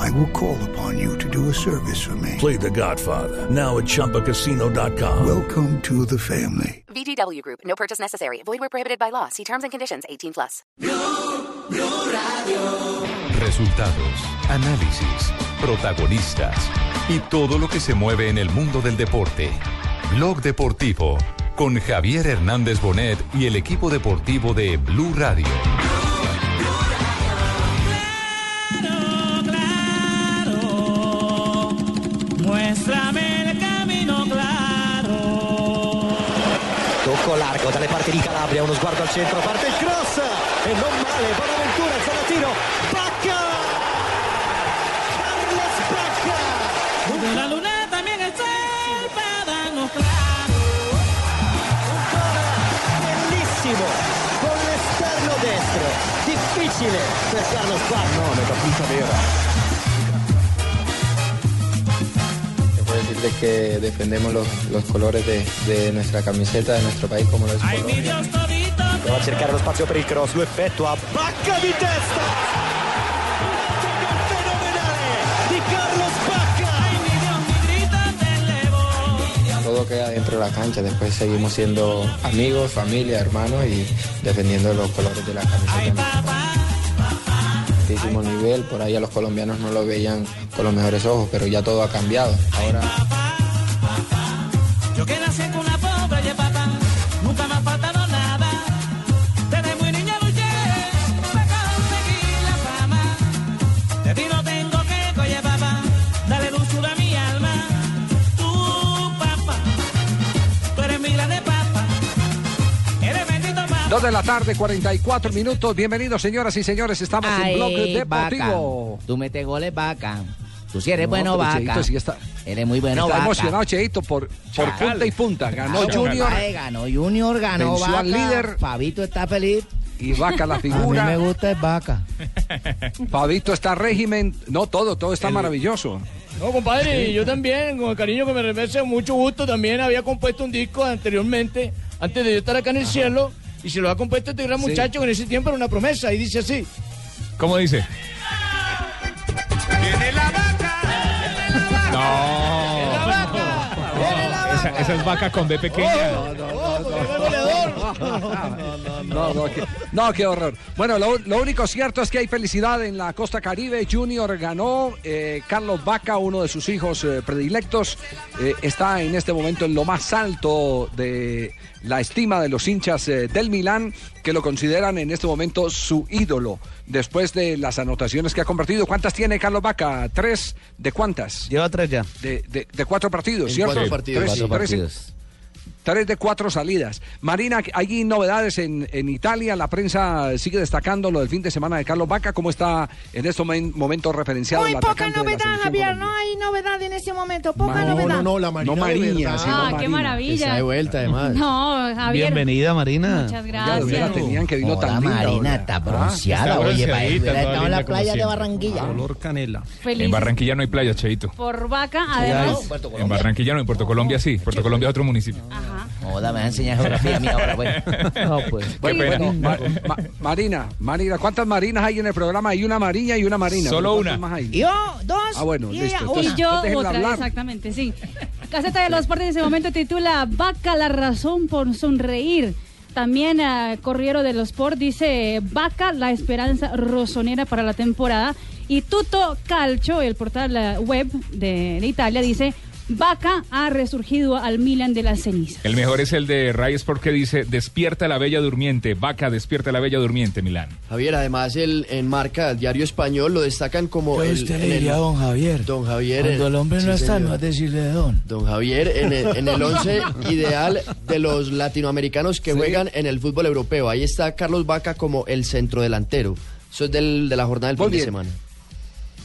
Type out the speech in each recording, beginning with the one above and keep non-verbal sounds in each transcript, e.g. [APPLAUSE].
I will call upon you to do a service for me. Play The Godfather now at ChumbaCasino.com. Welcome to the family. VGW Group. No purchase necessary. Void where prohibited by law. See terms and conditions. 18 plus. Resultados, análisis, protagonistas y todo lo que se mueve en el mundo del deporte. Blog Deportivo con Javier Hernández Bonet y el equipo deportivo de Blue Radio. Muéstrame el camino claro. Tocco largo dalle parti di Calabria, uno sguardo al centro, parte il cross e non male, Bonaventura, zona tiro, Bacca! Carlos Bacca! La luna también es el padano claro. Bellissimo, con l'esterno destro, difficile per Carlos Bacca. No, metafisa vera. Decirles que defendemos los, los colores de, de, nuestra camiseta, de nuestro país como lo es todito. Prova a cercare lo spazio per il cross, lo effettua, Bacca di testa! Todo queda dentro de la cancha, después seguimos siendo amigos, familia, hermanos y defendiendo los colores de la camiseta. Altísimo nivel, por ahí a los colombianos no lo veían con los mejores ojos, pero ya todo ha cambiado. Ahora Yo que nací de la tarde, 44 minutos. Bienvenidos, señoras y señores. Estamos Ay, en Bloque Deportivo. Tú metes goles, vaca. Tú sí eres bueno, vaca. Cheito, está, eres muy bueno, está vaca. emocionado, Cheito, por, punta y punta. Eh, ganó Junior. Ganó Junior, ganó Vaca. líder. Fabito está feliz. Y Vaca la figura. [LAUGHS] A mí me gusta es Vaca. Fabito está régimen. No, todo, todo está maravilloso. No, compadre, yo también, con el cariño que me merece, mucho gusto, también había compuesto un disco anteriormente, antes de yo estar acá en el cielo, y se lo ha compuesto este gran Sí. muchacho que en ese tiempo era una promesa, y dice así. ¿Cómo dice? No. Esa, esa es vaca con B pequeña. No, [LAUGHS] no, qué, no, qué horror. Bueno, lo, lo único cierto es que hay felicidad en la costa caribe. Junior ganó. eh, Carlos Vaca, uno de sus hijos eh, predilectos, eh, está en este momento en lo más alto de la estima de los hinchas eh, del Milán, que lo consideran en este momento su ídolo. Después de las anotaciones que ha convertido. ¿Cuántas tiene Carlos Vaca? ¿Tres? ¿De cuántas? Lleva tres ya. De, de- de cuatro partidos, En ¿cierto? cuatro partidos. Tres, Cuatro tres en- partidos. Tres de cuatro salidas. Marina, hay novedades en, en Italia. La prensa sigue destacando lo del fin de semana de Carlos Vaca. ¿Cómo está en este momen- momento referenciado Muy poca novedad, Javier. Colombia? No hay novedad en este momento. Poca novedad. no, no, la Marina No, sino Ah, qué Marina. maravilla. Está de vuelta, además. No, Javier. Bienvenida, Marina. Muchas Ya, ya la gracias. tenían que vino Hola, tan linda. Marina, está Ah, bronceada. está Oye, para estado en la playa de. Barranquilla. Olor canela. Feliz En Barranquilla no hay playa, Cheito. por vaca, además. En Barranquilla no, en Puerto Colombia sí. Puerto Colombia es otro municipio. Ajá. Joda, me va a enseñar geografía a mí ahora, pues. [LAUGHS] No, pues. Bueno, bueno, Ma- Ma- Marina, Marina, ¿cuántas marinas hay en el programa? Hay una marina y una marina. Solo ¿Cuántas una. más hay? Yo, dos. Ah, bueno, y listo. Entonces. Y yo, otra. hablar. Exactamente, sí. Gaceta de los Deportes en ese momento titula Vaca, la razón por sonreír. También eh, Corriero de los Sport dice Vaca, la esperanza rosonera para la temporada. Y Tuto Calcio, el portal eh, web de, de Italia, dice Vaca ha resurgido al Milan de las cenizas. El mejor es el de Ray Sport que dice, despierta la bella durmiente. Vaca, despierta la bella durmiente, Milán. Javier, además el, en marca, el diario español, lo destacan como... Pues el, usted le el- diría a don Javier. Don Javier. Cuando en- el hombre no sí, está, señor. no es decirle de don. Don Javier, en el, en el once [LAUGHS] ideal de los latinoamericanos que juegan en el fútbol europeo. Ahí está Carlos Vaca como el centrodelantero. Eso es del, de la jornada del Muy fin de semana.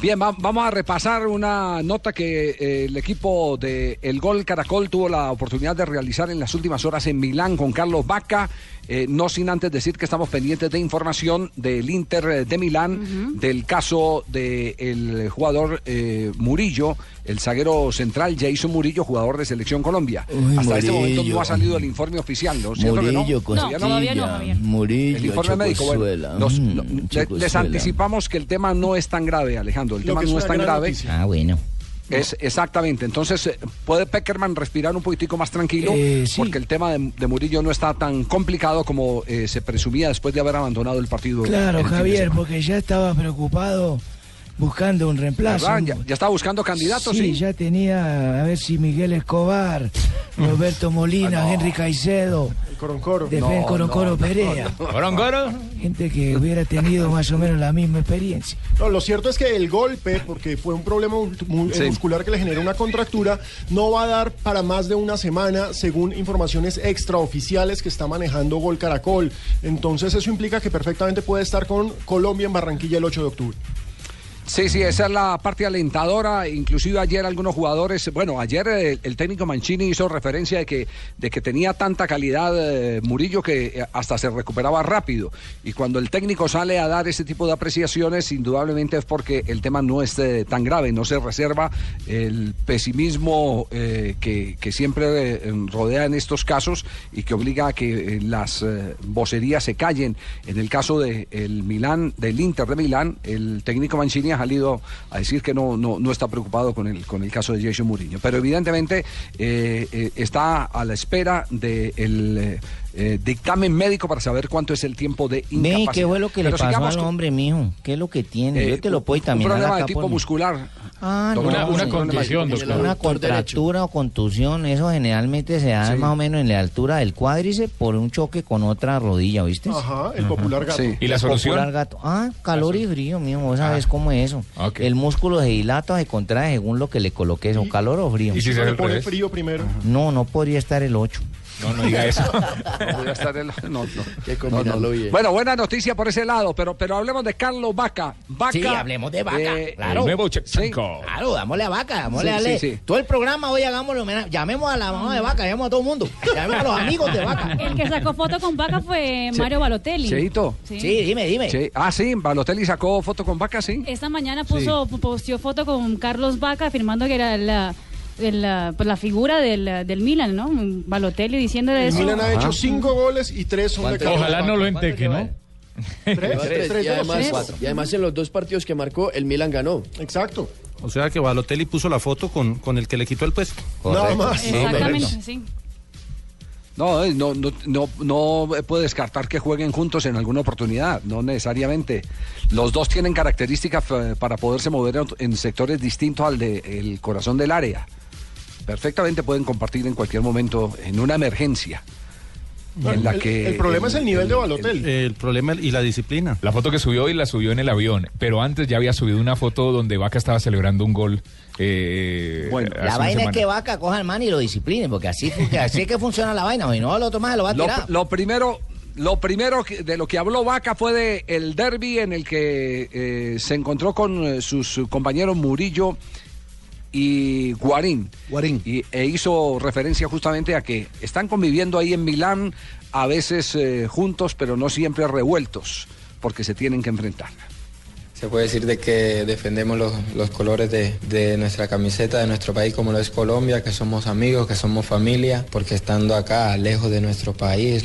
Bien, va- vamos a repasar una nota que eh, el equipo de El Gol Caracol tuvo la oportunidad de realizar en las últimas horas en Milán con Carlos Vaca. Eh, no sin antes decir que estamos pendientes de información del Inter eh, de Milán, del caso del jugador eh, Murillo, el zaguero central Jason Murillo, jugador de Selección Colombia. Uy, Hasta este momento Murillo. no ha salido el informe oficial, ¿no? ¿Cierto que no? Murillo, Todavía Costilla, Murillo, el informe médico. Bueno, los- mm, lo- le- les anticipamos que el tema no es tan grave, Alejandro. El Lo tema no es tan grave. noticia. Ah, bueno. Es exactamente. Entonces, eh, puede Peckerman respirar un poquitico más tranquilo Eh, sí. porque el tema de, de Murillo no está tan complicado como eh, se presumía después de haber abandonado el partido. Claro, el Javier, porque ya estaba preocupado buscando un reemplazo. ¿Verdad? Ya, ya estaba buscando candidatos, sí. Sí, ya tenía a ver si Miguel Escobar, [LAUGHS] Roberto Molina, Henry Caicedo, Coroncoro. Defen No, Coroncoro no, Perea. no. Coroncoro. Gente que hubiera tenido más o menos la misma experiencia. No, lo cierto es que el golpe, porque fue un problema Sí. muscular que le generó una contractura, no va a dar para más de una semana, según informaciones extraoficiales que está manejando Gol Caracol. Entonces eso implica que perfectamente puede estar con Colombia en Barranquilla el 8 de octubre. Sí, sí, esa es la parte alentadora. Inclusive ayer algunos jugadores, bueno, ayer el, el técnico Mancini hizo referencia de que, de que tenía tanta calidad eh, Murillo que eh, hasta se recuperaba rápido. Y cuando el técnico sale a dar ese tipo de apreciaciones, indudablemente es porque el tema no es eh, tan grave, no se reserva el pesimismo eh, que, que siempre eh, rodea en estos casos y que obliga a que eh, las eh, vocerías se callen. En el caso del Milán, del Inter de Milán, el técnico Mancini ha salido a decir que no, no, no está preocupado con el, con el caso de Jason Mourinho. Pero evidentemente eh, eh, está a la espera del dictamen médico para saber cuánto es el tiempo de Ve, incapacidad. ¿qué fue lo que le Pero pasó sigamos al hombre, mijo? ¿Qué es lo que tiene? eh, Yo te lo puedo un problema de tipo muscular. Ah, no, una doctor. Una derecho. contractura o contusión, eso generalmente se da Sí. más o menos en la altura del cuádriceps por un choque con otra rodilla, ¿viste? Ajá, el popular gato. Sí. ¿Y la El solución? popular gato. Ah, calor y frío, mijo, vos sabés Ah. cómo es eso. El músculo se dilata o se contrae según lo que le coloques, o calor o frío. ¿Y si se Le pone frío primero. No, no podría estar el 8. No, no diga eso. [LAUGHS] Podría estar el- no, no. que No, no. bien. Bueno, buena noticia por ese lado, pero, pero hablemos de Carlos Vaca. Vaca Sí, hablemos de Vaca, claro. El nuevo sí. Claro, dámosle a vaca, dámosle Sí, dale. sí, sí. Todo el programa hoy hagámoslo. Llamemos a la mamá de vaca, llamemos a todo el mundo. Llamemos a los amigos de vaca. El que sacó foto con Vaca fue Mario Balotelli. Cheito. Sí. Sí, dime, dime. Sí. Ah, sí, Balotelli sacó foto con Vaca, sí. Esta mañana puso, posteó foto con Carlos Vaca afirmando que era la, de la, pues, la figura del, del Milan, ¿no? Balotelli diciéndole El eso. Milan ha hecho cinco goles y tres son de Carlos Ojalá no lo enteque, ¿no? Tres, Tres, tres, tres y, de además, cuatro. y además en los dos partidos que marcó, el Milan ganó. Exacto. O sea que Balotelli puso la foto con, con el que le quitó el puesto. Nada más. Exactamente, sí. No, eh, no, no, no, no puede descartar que jueguen juntos en alguna oportunidad, no necesariamente. Los dos tienen características eh, para poderse mover en- en sectores distintos al del corazón del área. Perfectamente pueden compartir en cualquier momento en una emergencia. En la el, que el problema es el nivel de Balotelli. El problema y la disciplina. La foto que subió hoy la subió en el avión, pero antes ya había subido una foto donde Vaca estaba celebrando un gol. eh, Bueno, La vaina es que vaca coja al man y lo disciplinen, porque así, porque así es que funciona la vaina. Si no, el otro más lo va a Lo, tirar. lo primero, lo primero que- de lo que habló Vaca fue de el derby en el que eh, se encontró con eh, sus compañeros Murillo y Guarín. Guarín. Y, e hizo referencia justamente a que están conviviendo ahí en Milán, a veces eh, juntos, pero no siempre revueltos, porque se tienen que enfrentar. Se puede decir de que defendemos los, los colores de, de nuestra camiseta, de nuestro país, como lo es Colombia, que somos amigos, que somos familia, porque estando acá, lejos de nuestro país,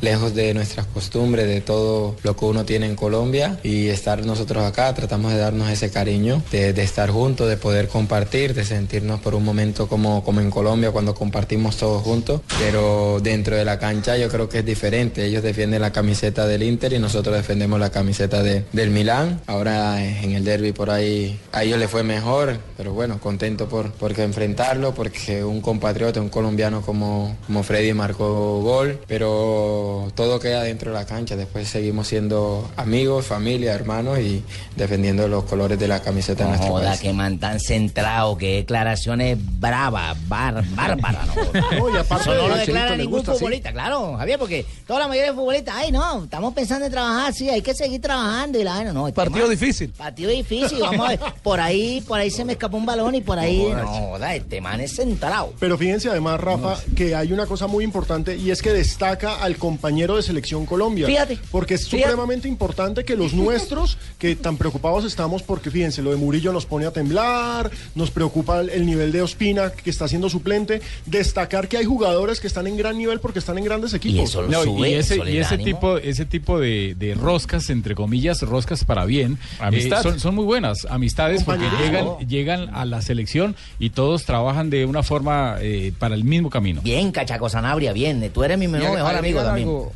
lejos de nuestras costumbres, de todo lo que uno tiene en Colombia, y estar nosotros acá, tratamos de darnos ese cariño, de, de estar juntos, de poder compartir, de sentirnos por un momento como, como en Colombia, cuando compartimos todos juntos, pero dentro de la cancha yo creo que es diferente. Ellos defienden la camiseta del Inter y nosotros defendemos la camiseta de- del Milán. En el derby por ahí a ellos les fue mejor, pero bueno, contento por porque enfrentarlo, porque un compatriota, un colombiano como, como Freddy marcó gol, pero todo queda dentro de la cancha. Después seguimos siendo amigos, familia, hermanos y defendiendo los colores de la camiseta de No nuestro joda, país. que man tan centrado, que declaraciones bravas, bar, bárbaras, ¿no? [LAUGHS] No, aparte no lo de- declara ningún futbolista, claro, Javier, porque toda la mayoría de futbolistas, ay no, estamos pensando en trabajar, sí, hay que seguir trabajando y la vaina, no. el Partido difícil. Partido difícil, vamos a ver. Por ahí, por ahí se me escapó un balón y por ahí. No, No, joda, este man es centrado. Pero fíjense además, Rafa, que hay una cosa muy importante y es que destaca al compañero de selección Colombia. Fíjate. Porque es Fíjate. supremamente importante que los [LAUGHS] nuestros, que tan preocupados estamos porque fíjense, lo de Murillo nos pone a temblar, nos preocupa el, el nivel de Ospina que está siendo suplente, destacar que hay jugadores que están en gran nivel porque están en grandes equipos. No, y ese, y ese tipo, ese tipo de, de roscas, entre comillas, roscas para bien. Eh, son, son muy buenas amistades porque llegan, llegan a la selección y todos trabajan de una forma eh, para el mismo camino. Bien, Cachaco Sanabria, bien. Tú eres mi mejor, amigo agregar también. algo-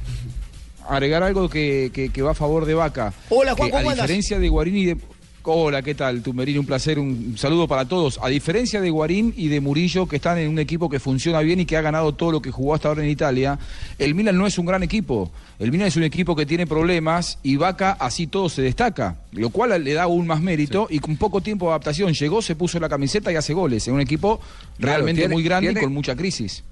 agregar algo que, que- que va a favor de Vaca. Hola, Que Juan, ¿cómo A andas? diferencia de de... Hola, ¿qué tal? Tumerini, un placer, un saludo para todos. A diferencia de Guarín y de Murillo, que están en un equipo que funciona bien y que ha ganado todo lo que jugó hasta ahora en Italia, el Milan no es un gran equipo. El Milan es un equipo que tiene problemas y Vaca así todo se destaca, lo cual le da aún más mérito y con poco tiempo de adaptación llegó, se puso la camiseta y hace goles en un equipo realmente tiene- muy grande y con mucha crisis.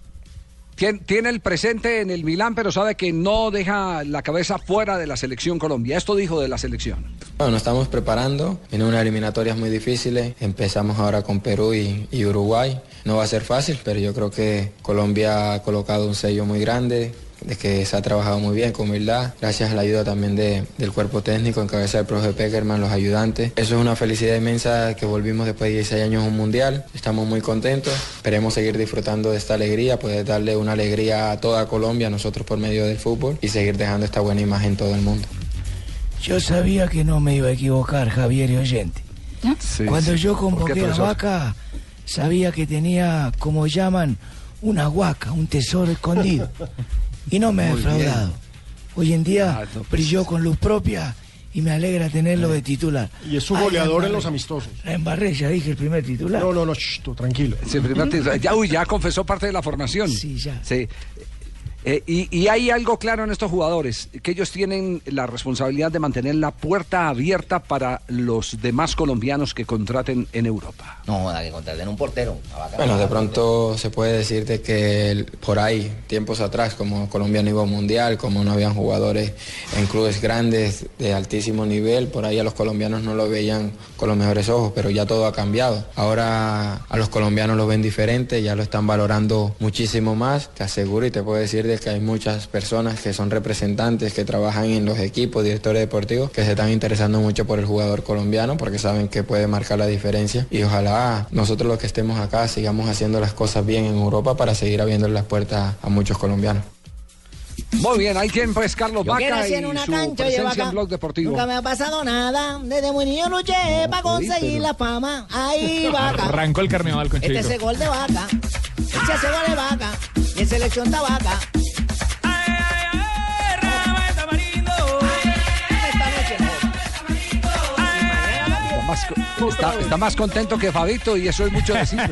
Tien- Tiene el presente en el Milán, pero sabe que no deja la cabeza fuera de la selección Colombia. Esto dijo de la selección. Bueno, nos estamos preparando. Vienen unas eliminatorias muy difíciles. Empezamos ahora con Perú y Uruguay. No va a ser fácil, pero yo creo que Colombia ha colocado un sello muy grande, de que se ha trabajado muy bien, con humildad, gracias a la ayuda también de- del cuerpo técnico, en cabeza del profe Peckerman, los ayudantes. Eso es una felicidad inmensa que volvimos después de 16 años a un mundial. Estamos muy contentos. Esperemos seguir disfrutando de esta alegría, poder darle una alegría a toda Colombia, a nosotros por medio del fútbol, y seguir dejando esta buena imagen en todo el mundo. Yo sabía que no me iba a equivocar, Javier y oyente. Cuando yo ¿Por qué, convoqué a? Vaca, sabía que tenía, como llaman, una huaca, un tesoro escondido. [LAUGHS] Y no me ha bien. defraudado. Hoy en día Ah, no, pues. brilló con luz propia y me alegra tenerlo de titular. Y es su goleador en los amistosos. La embarré, ya dije el primer titular. No, no, no, shh, tú, tranquilo. Sí, primer titular. ya, uy, ya confesó parte de la formación. Sí, ya. Sí. Eh, y, y hay algo claro en estos jugadores, que ellos tienen la responsabilidad de mantener la puerta abierta para los demás colombianos que contraten en Europa. No, que contraten un portero. Bueno, no de pronto se puede decir de que por ahí, tiempos atrás, como Colombia no iba mundial, como no habían jugadores en clubes grandes de altísimo nivel, por ahí a los colombianos no lo veían con los mejores ojos, pero ya todo ha cambiado. Ahora a los colombianos lo ven diferente, ya lo están valorando muchísimo más. Te aseguro y te puedo decir de que hay muchas personas que son representantes, que trabajan en los equipos, directores deportivos, que se están interesando mucho por el jugador colombiano porque saben que puede marcar la diferencia y ojalá nosotros los que estemos acá sigamos haciendo las cosas bien en Europa para seguir abriendo las puertas a muchos colombianos. Muy bien, ahí tienen pues Carlos Yo Vaca y en una su cancha, presencia en Blog Deportivo. Nunca me ha pasado nada. Desde muy niño luché para conseguir la fama. Ahí, [LAUGHS] vaca. Arrancó el carnaval con Este es el gol de vaca. Este es el gol de vaca. En selección está vaca. Está está- está más contento que Fabito y eso es mucho decir. [LAUGHS]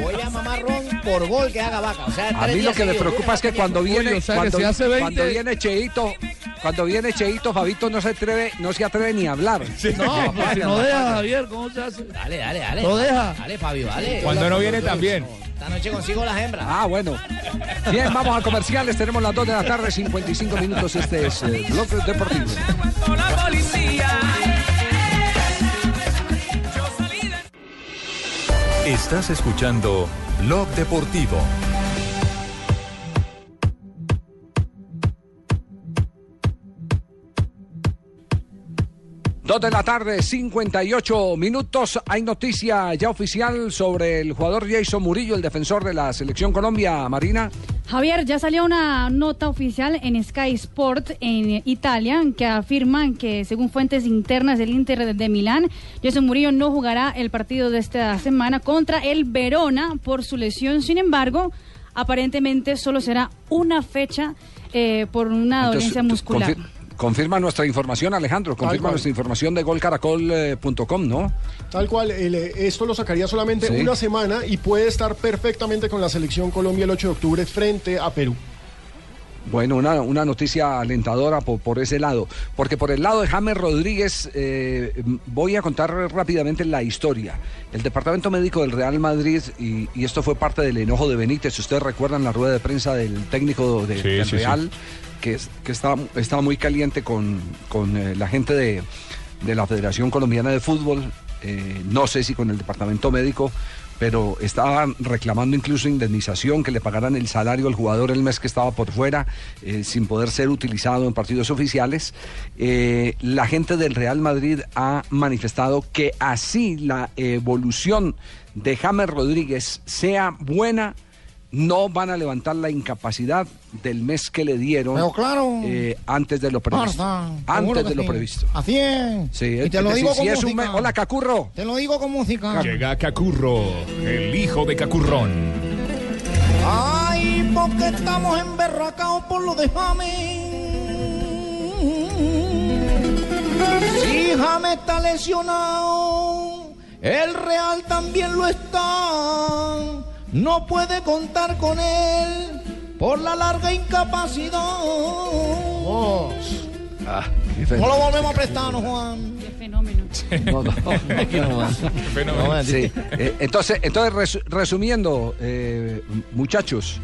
Voy a mamar ron por gol que haga vaca. O sea, A mí lo que me preocupa es que cuando viene, Uy, o sea, que cuando, si hace 20. cuando viene Cheito, cuando viene Cheito, Fabito no se atreve, no se atreve ni a hablar. No, pues si no deja, Javier, ¿cómo se hace? Dale, dale, dale. No deja. Dale, Fabio, dale. Cuando no viene también. Esta noche consigo las hembras. Ah, bueno. Bien, vamos a comerciales. Tenemos las 2 de la tarde, 55 minutos. Este es eh, Blog Deportivo. la policía. Estás escuchando Blog Deportivo. Dos de la tarde, 58 minutos. Hay noticia ya oficial sobre el jugador Jason Murillo, el defensor de la selección Colombia, Marina. Javier, ya salió una nota oficial en Sky Sport en Italia que afirman que según fuentes internas del Inter de Milán, Jason Murillo no jugará el partido de esta semana contra el Verona por su lesión. Sin embargo, aparentemente solo será una fecha eh, por una Entonces, dolencia muscular. Confir- confirma nuestra información, Alejandro. Confirma nuestra información de golcaracol.com, ¿no? Tal cual, el, eh, esto lo sacaría solamente Sí. una semana y puede estar perfectamente con la selección Colombia el 8 de octubre frente a Perú. Bueno, una, una noticia alentadora por, por ese lado. Porque por el lado de James Rodríguez, eh, voy a contar rápidamente la historia. El departamento médico del Real Madrid, y, y esto fue parte del enojo de Benítez, si ustedes recuerdan la rueda de prensa del técnico de- Sí, del sí, sí. Real, que, que estaba, estaba muy caliente con, con, eh, la gente de, de la Federación Colombiana de Fútbol, eh, no sé si con el departamento médico, pero estaban reclamando incluso indemnización, que le pagaran el salario al jugador el mes que estaba por fuera, eh, sin poder ser utilizado en partidos oficiales. Eh, la gente del Real Madrid ha manifestado que así la evolución de James Rodríguez sea buena, no van a levantar la incapacidad del mes que le dieron Pero claro. eh, antes de lo previsto. Marta, Antes de lo previsto. Así es. Sí, y es te lo digo con música. Hola, Cacurro. Te lo digo con música. Llega Cacurro, el hijo de Cacurrón. Ay, porque estamos emberracados por lo de James. Si James está lesionado, el Real también lo está. No puede contar con él por la larga incapacidad. Ah, No lo volvemos a prestar, ¿no, Juan? Qué fenómeno. No, no. [LAUGHS] fenómeno. Sí, eh, entonces, entonces resu- resumiendo, eh, muchachos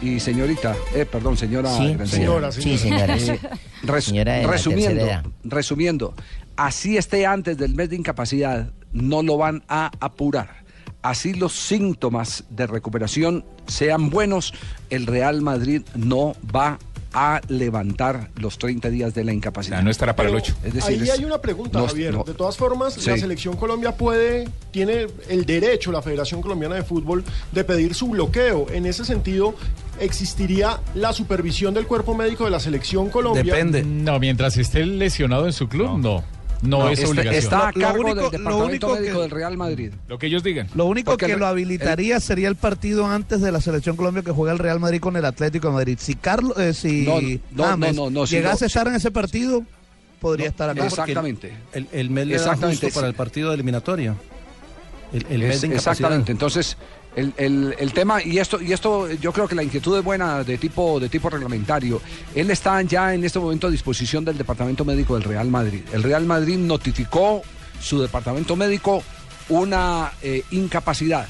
y señorita, eh, perdón, señora. Sí, Granciera. señora, Sí, señora. Eh, res- Señora [LAUGHS] resumiendo, resumiendo, así esté antes del mes de incapacidad, no lo van a apurar. Así los síntomas de recuperación sean buenos, el Real Madrid no va a levantar los 30 días de la incapacidad. no estará para el Pero 8. Es decir, Ahí es- hay una pregunta, no- Javier. no- de todas formas, Sí. la selección Colombia puede, tiene el derecho, la Federación Colombiana de Fútbol, de pedir su bloqueo. En ese sentido, existiría la supervisión del cuerpo médico de la selección Colombia. No, mientras esté lesionado en su club, no. No, No, es está- obligación. está a cargo único- del lo departamento único médico que- del Real Madrid. Lo que ellos digan. Lo único Porque que el- lo habilitaría sería el partido antes de la selección Colombia que juega el Real Madrid con el Atlético de Madrid. Si Carlos, eh, si No, no, James no, no, no, si llegase no- a estar en ese partido, podría estar acá. Exactamente. El, el mes le da Exactamente, justo para el partido de eliminatoria. El, el mes Es- de exactamente. Entonces, el, el- el tema, y esto, y esto yo creo que la inquietud es buena de tipo, de tipo reglamentario. Él está ya en este momento a disposición del Departamento Médico del Real Madrid. El Real Madrid notificó su departamento médico una eh, incapacidad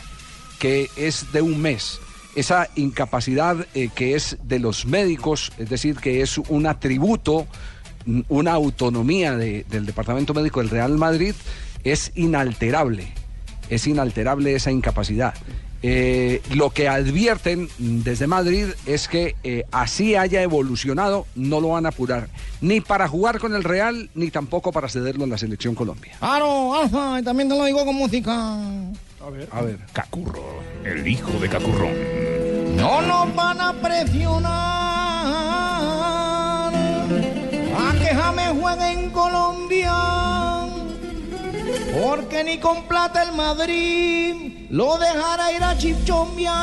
que es de un mes. Esa incapacidad eh, que es de los médicos, es decir, que es un atributo, una autonomía de- del Departamento Médico del Real Madrid, es inalterable. Es inalterable esa incapacidad. Eh, lo que advierten desde Madrid es que eh, así haya evolucionado, no lo van a apurar, ni para jugar con el Real, ni tampoco para cederlo en la selección Colombia. Claro, Alfa, y también te lo digo con música. A ver. A ver. Cacurro, el hijo de Cacurrón. No nos van a presionar a que James juegue en Colombia. Porque ni con plata el Madrid lo dejará ir a Chipchombia.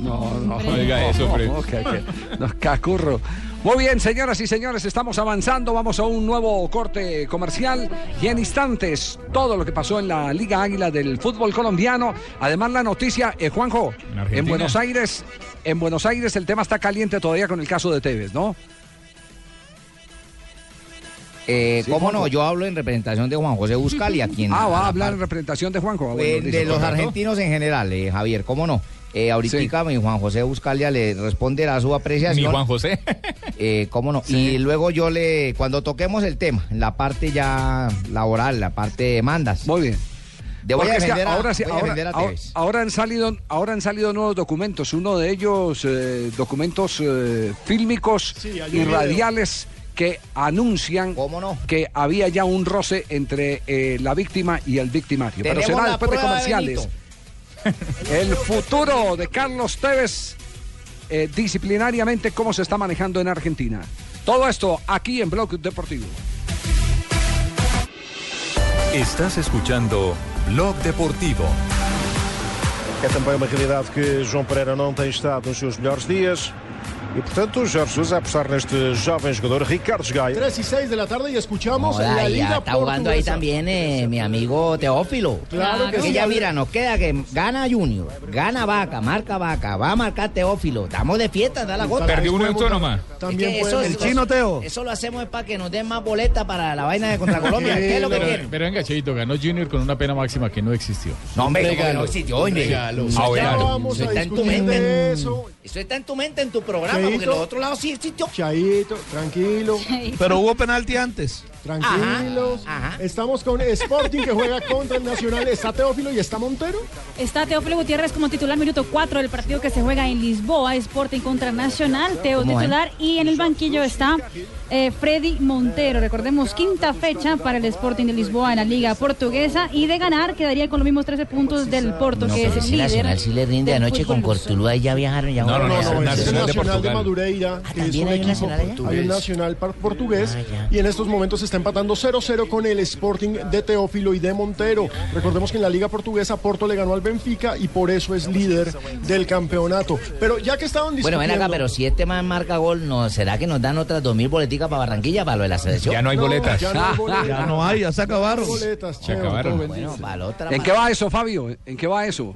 No, no, No diga eso, hombre. No, que- que- no, cacurro. Muy bien, señoras y señores, estamos avanzando. Vamos a un nuevo corte comercial y en instantes todo lo que pasó en la Liga Águila del fútbol colombiano. Además, la noticia, eh, Juanjo, en Buenos Aires, en Buenos Aires el tema está caliente todavía con el caso de Tevez, ¿no? Eh, Sí, ¿Cómo Juanjo. no? Yo hablo en representación de Juan José Buscalia, quien... [LAUGHS] Ah, va a hablar en representación de Juanjo. Ah, bueno, Eh, listo, de los argentinos en general, eh, Javier, ¿cómo no? Eh, ahorita mi Juan José Buscalia le responderá su apreciación. Mi Juan José. [LAUGHS] Eh, ¿Cómo no? Y luego yo le, cuando toquemos el tema, la parte ya laboral, la parte de demandas. Muy bien. De voy a defender a, ahora, sí- voy a ahora- defender a ahora- Tevez. ahora han salido, ahora han salido nuevos documentos. Uno de ellos, eh, documentos eh, fílmicos Sí, y video. Que anuncian que había ya un roce entre eh, la víctima y el victimario. Pero será después de comerciales. el futuro de Carlos Tevez, eh, disciplinariamente, cómo se está manejando en Argentina. Todo esto aquí en Blog Deportivo. Estás escuchando Blog Deportivo. É também uma realidade que João Pereira não tem estado nos seus melhores dias. E, portanto, Jorge Jesus a apostar neste jovem jogador, Ricardo Gaio. 3 y 6 de la tarde y escuchamos Joda, la Liga está jugando ahí también eh, mi amigo Teófilo. Claro que sí. ya mira, nos queda que gana Junior, gana Vaca, marca Vaca, va a marcar Teófilo. Estamos de fiesta, da la gota. Perdió una autónoma. También Es que puede- eso, El eso- chino Teo. Eso lo hacemos es para que nos den más boletas para la vaina de contra [LAUGHS] Colombia. ¿Qué es lo que pero, quieren? pero venga, Cheito, ganó Junior con una pena máxima que no existió. No, hombre, ¿cómo que no existió, hombre? Regalo. Eso está- eso está en tu discutir mente. Eso está en tu mente, en tu programa, Cheito. porque en los otros lados sí existió. Chaito, tranquilo. Pero hubo penalti antes. Tranquilos. Estamos con Sporting que juega contra el Nacional. Está Teófilo y está Montero. Está Teófilo Gutiérrez como titular, minuto 4 del partido que se juega en Lisboa, Sporting contra Nacional, Teo ¿Cómo titular, y en el banquillo está eh, Freddy Montero. Recordemos, quinta fecha para el Sporting de Lisboa en la Liga Portuguesa, y de ganar quedaría con los mismos 13 puntos del Porto, No, que es el líder. Nacional sí le rinde anoche con. Cortuluá y ya viajaron. Ya No, no, no, No, Nacional es el de Nacional de, Portugal. Madureira, que es ¿también un hay un equipo Nacional allá? hay un nacional portugués y en estos momentos se está empatando 0-0 con el Sporting de Teófilo y de Montero. Recordemos que en la Liga Portuguesa Porto le ganó al Benfica y por eso es líder del campeonato. Pero ya que estaban Bueno, discutiendo... ven acá, pero si este man marca gol, ¿no será que nos dan otras dos mil para Barranquilla para lo de la selección? Ya no hay boletas. ya no hay boletas. [LAUGHS] Ya no hay, ya se acabaron. boletas, Se Cheo, acabaron. Bueno, para la otra. ¿En qué va eso, Fabio? ¿En qué va eso?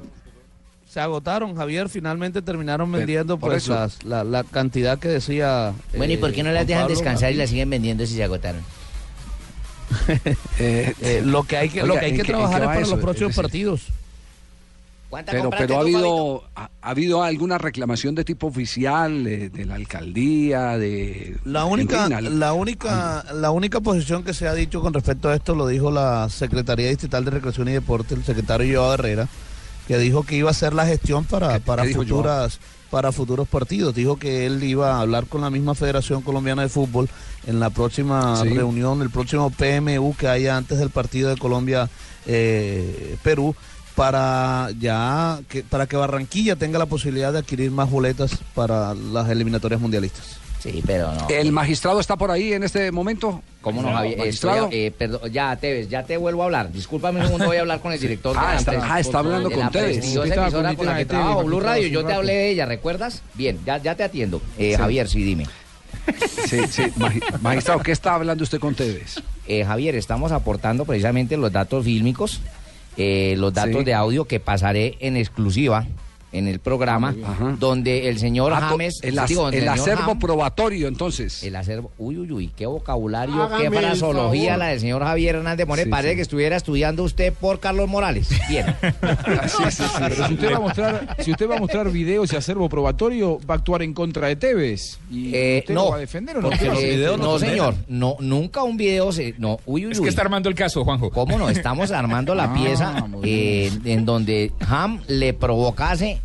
Se agotaron, Javier. Finalmente terminaron vendiendo pues las- la, la cantidad que decía. Bueno, ¿y por qué no las Juan dejan Pablo descansar y las siguen vendiendo si se agotaron? [LAUGHS] Eh, lo que hay que, lo que, hay ¿en que trabajar es para eso? los próximos partidos. ¿Cuántas Pero, pero ha habido ha, ha habido alguna reclamación de tipo oficial de la alcaldía de La única, la única, la única posición que se ha dicho con respecto a esto lo dijo la Secretaría Distrital de Recreación y Deporte, el secretario Joao Herrera, que dijo que iba a hacer la gestión para, para qué futuras, para futuros partidos. Dijo que él iba a hablar con la misma Federación Colombiana de Fútbol en la próxima Sí. reunión, el próximo PMU que haya antes del partido de Colombia eh, Perú para ya que para que Barranquilla tenga la posibilidad de adquirir más boletas para las eliminatorias mundialistas. Sí, pero no. el magistrado está por ahí en este momento ¿Cómo no, Javier? magistrado Estoy- eh, perdón, ya, Tevez, ya te vuelvo a hablar. Discúlpame un segundo, voy a hablar con el director de Ah, la está- empresa. ah, está hablando de con la Tevez. Estaba emisora con la que Tevez, trabajo, Blue Radio. Yo te hablé de ella, ¿recuerdas? Bien, ya, ya te atiendo. Eh, Sí. Javier, sí, dime. sí, sí, magi- magistrado qué está hablando usted con Tevez Eh, Javier, estamos aportando precisamente los datos fílmicos, eh, los datos Sí. de audio que pasaré en exclusiva en el programa, Ajá. donde el señor Ah, James... el, ac- digo, el señor acervo Ham- probatorio entonces El acervo, uy, uy, uy, qué vocabulario, Hágame qué fraseología la del señor Javier Hernández Monet. Sí, Parece sí. que estuviera estudiando usted por Carlos Morales. Bien. [LAUGHS] Sí, sí, sí. Pero si usted va a mostrar, si usted va a mostrar videos y acervo probatorio, va a actuar en contra de Tevez. ¿Y Eh, usted no, lo va a defender o no? porque, Los eh, videos no, señor, no, nunca un video se, no, uy, uy, Es uy. que está armando el caso, Juanjo. ¿Cómo no? Estamos armando la [LAUGHS] Ah, pieza eh, en donde Ham le provocase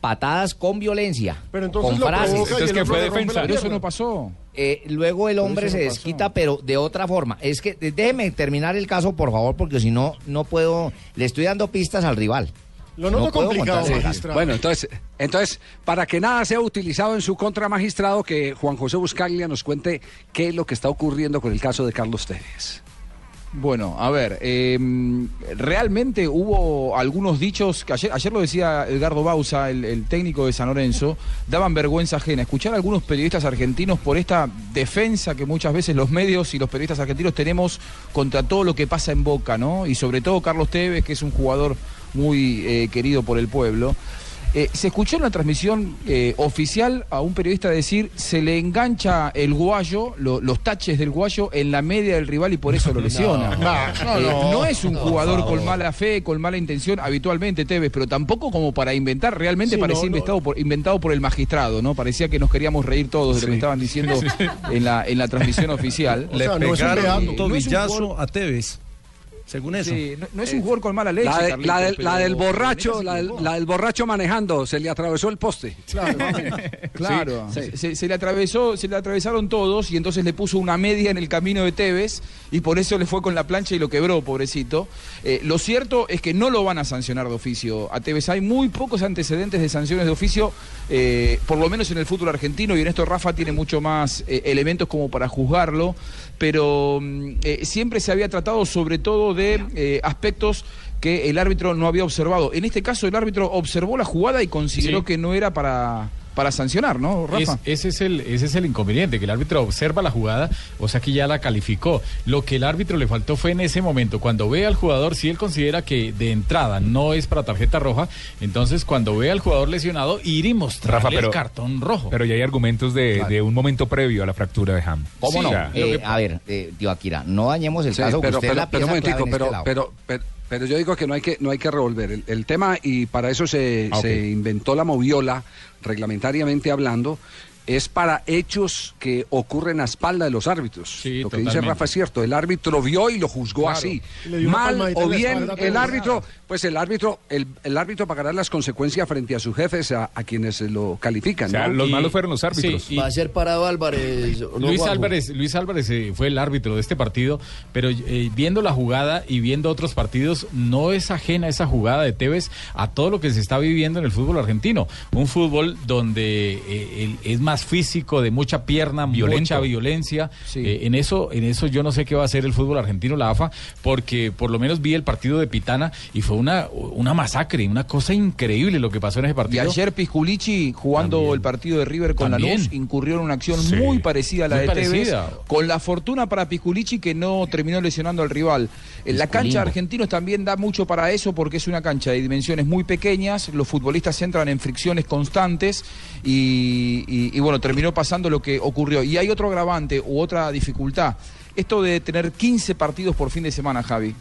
patadas con violencia, Pero entonces con lo frases. provoca y Entonces, el ¿qué otro fue defensa? Pero eso no pasó. Eh, luego el hombre se no pasó. desquita, pero de otra forma. Es que déjeme terminar el caso, por favor, porque si no, no puedo. Le estoy dando pistas al rival. Lo noto No complicado, magistrado. Bueno, entonces, entonces, para que nada sea utilizado en su contra magistrado, que Juan José Buscaglia nos cuente qué es lo que está ocurriendo con el caso de Carlos Tevez. Bueno, a ver, eh, realmente hubo algunos dichos que ayer, ayer lo decía Edgardo Bausa, el, el técnico de San Lorenzo, daban vergüenza ajena. Escuchar a algunos periodistas argentinos por esta defensa que muchas veces los medios y los periodistas argentinos tenemos contra todo lo que pasa en Boca, ¿no? Y sobre todo Carlos Tevez, que es un jugador muy eh, querido por el pueblo. Eh, se escuchó en la transmisión eh, oficial a un periodista decir se le engancha el guayo, lo- los taches del guayo en la media del rival y por eso lo [LAUGHS] lesiona. no, Eh, no. no es un jugador con mala fe, con mala intención habitualmente Tevez, pero tampoco como para inventar, realmente Sí, parecía no, no. inventado, por, inventado por el magistrado, ¿no? Parecía que nos queríamos reír todos de lo que estaban diciendo [LAUGHS] en la, en la transmisión oficial. [LAUGHS] O sea, no es un tobillazo a Tevez. Según eso. Sí, no, no es un jugador con mala leche. La, de- Carlitos, la del- pero- la del pero borracho, la del, equivocó. la del borracho manejando, se le atravesó el poste. Claro, [LAUGHS] Claro, Sí. Se, se le atravesó, se le atravesaron todos y entonces le puso una media en el camino de Tevez y por eso le fue con la plancha y lo quebró, pobrecito. Eh, lo cierto es que no lo van a sancionar de oficio a Tevez. Hay muy pocos antecedentes de sanciones de oficio, eh, por lo menos en el fútbol argentino y en esto Rafa tiene mucho más eh, elementos como para juzgarlo, pero mm, eh, siempre se había tratado sobre todo de eh, aspectos que el árbitro no había observado. En este caso el árbitro observó la jugada y consideró Sí. que no era para, para sancionar, ¿no, Rafa? Es- ese, es el, ese es el inconveniente, que el árbitro observa la jugada, o sea que ya la calificó. Lo que el árbitro le faltó fue en ese momento, cuando ve al jugador, si él considera que de entrada no es para tarjeta roja, entonces cuando ve al jugador lesionado, ir y mostrarle Rafa, pero- el cartón rojo. Pero ya hay argumentos de, de un momento previo a la fractura de Ham. ¿Cómo Sí, no? o sea, Eh, a ver, eh, tío Akira, no dañemos el Sí, caso, pero, que usted pero, la pero un momentico, este lado. pero, pero, pero yo digo que no hay que, no hay que revolver el, el tema y para eso se, Ah, se inventó la moviola, reglamentariamente hablando, es para hechos que ocurren a espalda de los árbitros. lo que dice. Rafa es cierto, el árbitro vio y lo juzgó Claro. así. Mal o bien el árbitro, pues el árbitro, el, el árbitro pagará las consecuencias frente a sus jefes, a, a quienes lo califican. ¿no? Y- árbitros. Va a ser parado Álvarez. ¿o no, Luis? Álvarez, Luis Álvarez eh, fue el árbitro de este partido, pero eh, viendo la jugada y viendo otros partidos, no es ajena esa jugada de Tevez a todo lo que se está viviendo en el fútbol argentino. Un fútbol donde eh, el- es más físico, de mucha pierna, Violento. mucha violencia. Eh, en eso, en eso yo no sé qué va a hacer el fútbol argentino, la AFA, porque por lo menos vi el partido de Pitana y fue una, una masacre, una cosa increíble lo que pasó en ese Y partido. ayer Pisculici, jugando el partido de River con También. Lanús, incurrió en una acción Sí. muy parecida a la Muy de Tevez, con la fortuna para Pisculici que no terminó lesionando al rival. En la cancha de. Argentinos también da mucho para eso porque es una cancha de dimensiones muy pequeñas, los futbolistas entran en fricciones constantes y, y- y bueno, terminó pasando lo que ocurrió. Y hay otro agravante u otra dificultad, esto de tener 15 partidos por fin de semana, Javi.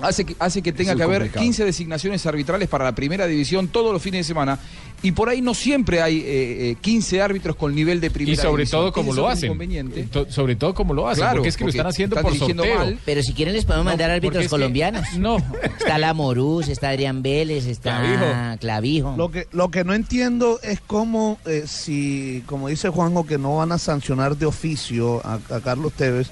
Hace que, hace que tenga que haber complicado. 15 designaciones arbitrales para la primera división todos los fines de semana. Y por ahí no siempre hay eh, eh, 15 árbitros con nivel de primera Y sobre división. todo como lo hacen. inconveniente. To- Sobre todo como lo hacen, Claro, porque es que lo porque están haciendo están por sorteo. mal. Pero si quieren les podemos mandar árbitros que- colombianos. [LAUGHS] No. Está la Morús, está Adrián Vélez, está Clavijo. Lo que, lo que no entiendo es cómo, eh, si, como dice Juanjo, que no van a sancionar de oficio a, a Carlos Tevez,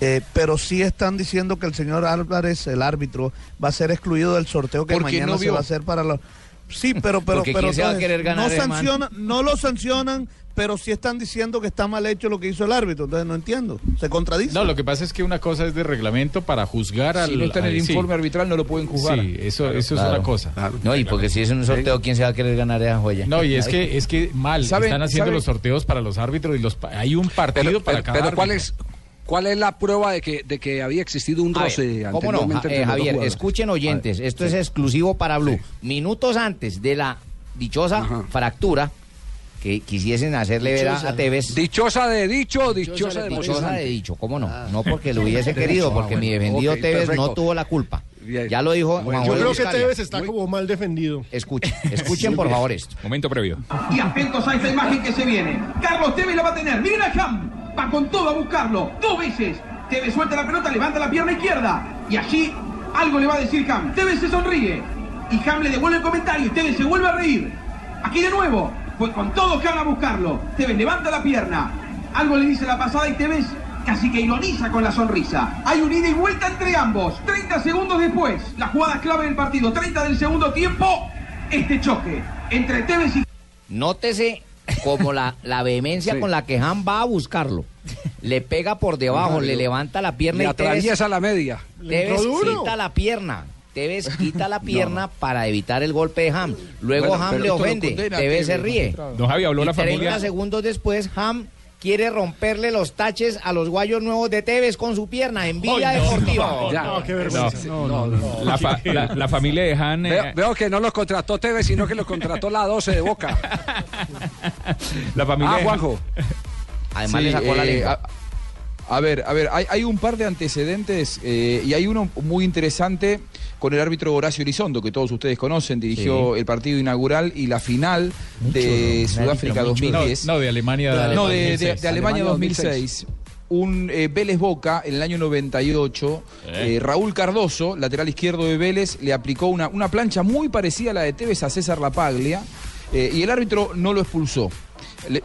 eh, pero sí están diciendo que el señor Álvarez, el árbitro, va a ser excluido del sorteo que mañana no se va a hacer para los... Sí, pero, pero, Porque pero ¿quién se va a entonces, querer ganar, no sancionan, no lo sancionan, pero sí están diciendo que está mal hecho lo que hizo el árbitro. Entonces no entiendo, se contradice. No, lo que pasa es que una cosa es de reglamento para juzgar al. Si no está en el al- sí. informe arbitral no lo pueden juzgar. Sí, eso, Claro, eso es una cosa. No, y porque si es un sorteo, ¿quién se va a querer ganar esa joya? No, y es que es que mal, ¿Saben- están haciendo saben- los sorteos para los árbitros y los pa- hay un partido Pero, para pero- cada pero ¿cuál árbitro. es cuál es la prueba de que de que había existido un A ver, roce ¿Cómo no? eh, Javier, escuchen oyentes, ver, esto sí. es exclusivo para Blue. Minutos antes de la dichosa fractura que quisiesen hacerle ver a, Dichosa. a Tevez. Dichosa de dicho o dichosa de Dichosa de dicho, ¿cómo no? No porque lo [LAUGHS] hubiese querido, Ah, porque mi bueno. defendido Tevez no tuvo la culpa. Ya lo dijo Juan Yo creo que. Tevez está como mal defendido. [LAUGHS] Escuchen, escuchen por favor esto. Momento previo. Y atentos a esta imagen que se viene. Carlos Tevez la va a tener. Miren a Ham. Va con todo a buscarlo. Dos veces. Tevez suelta la pelota, levanta la pierna izquierda. Y allí algo le va a decir Ham. Tevez se sonríe. Y Ham le devuelve el comentario. Y Tevez se vuelve a reír. Aquí de nuevo. Pues con todo Ham a buscarlo. Tevez levanta la pierna. Algo le dice la pasada y Tevez casi que ironiza con la sonrisa. Hay un ida y vuelta entre ambos. 30 segundos después. La jugada clave del partido. 30 del segundo tiempo. Este choque entre Tevez y Nótese como la, la vehemencia con la que Ham va a buscarlo. Le pega por debajo, le levanta la pierna Le y atraviesa la media. Tevez, quita la pierna. Tevez quita la [LAUGHS] pierna para evitar el golpe de Ham. Luego Bueno, Ham le ofende. Tevez se ríe. Don Javi, habló Y la 30 familia- segundos después, Ham quiere romperle los taches a los guayos nuevos de Tevez con su pierna. Envidia deportiva. Ya. qué vergüenza. No, no, no. La, fa- la- la familia de Han. eh, Veo, veo que no lo contrató Tevez, sino que lo contrató la 12 de Boca. la familia Ah, de- Juanjo. Además Sí, le sacó la eh, lengua. A, a ver, a ver, hay, hay un par de antecedentes eh, y hay uno muy interesante con el árbitro Horacio Elizondo, que todos ustedes conocen, dirigió Sí. el partido inaugural y la final Mucho, de ¿no? Sudáfrica Mucho. 2010. No, no, de Alemania- No, de, de- 2006. de Alemania Alemania 2006. Un eh, Vélez Boca en el año 98. Eh. eh, Raúl Cardoso, lateral izquierdo de Vélez, le aplicó una, una plancha muy parecida a la de Tevez a César Lapaglia eh, y el árbitro no lo expulsó.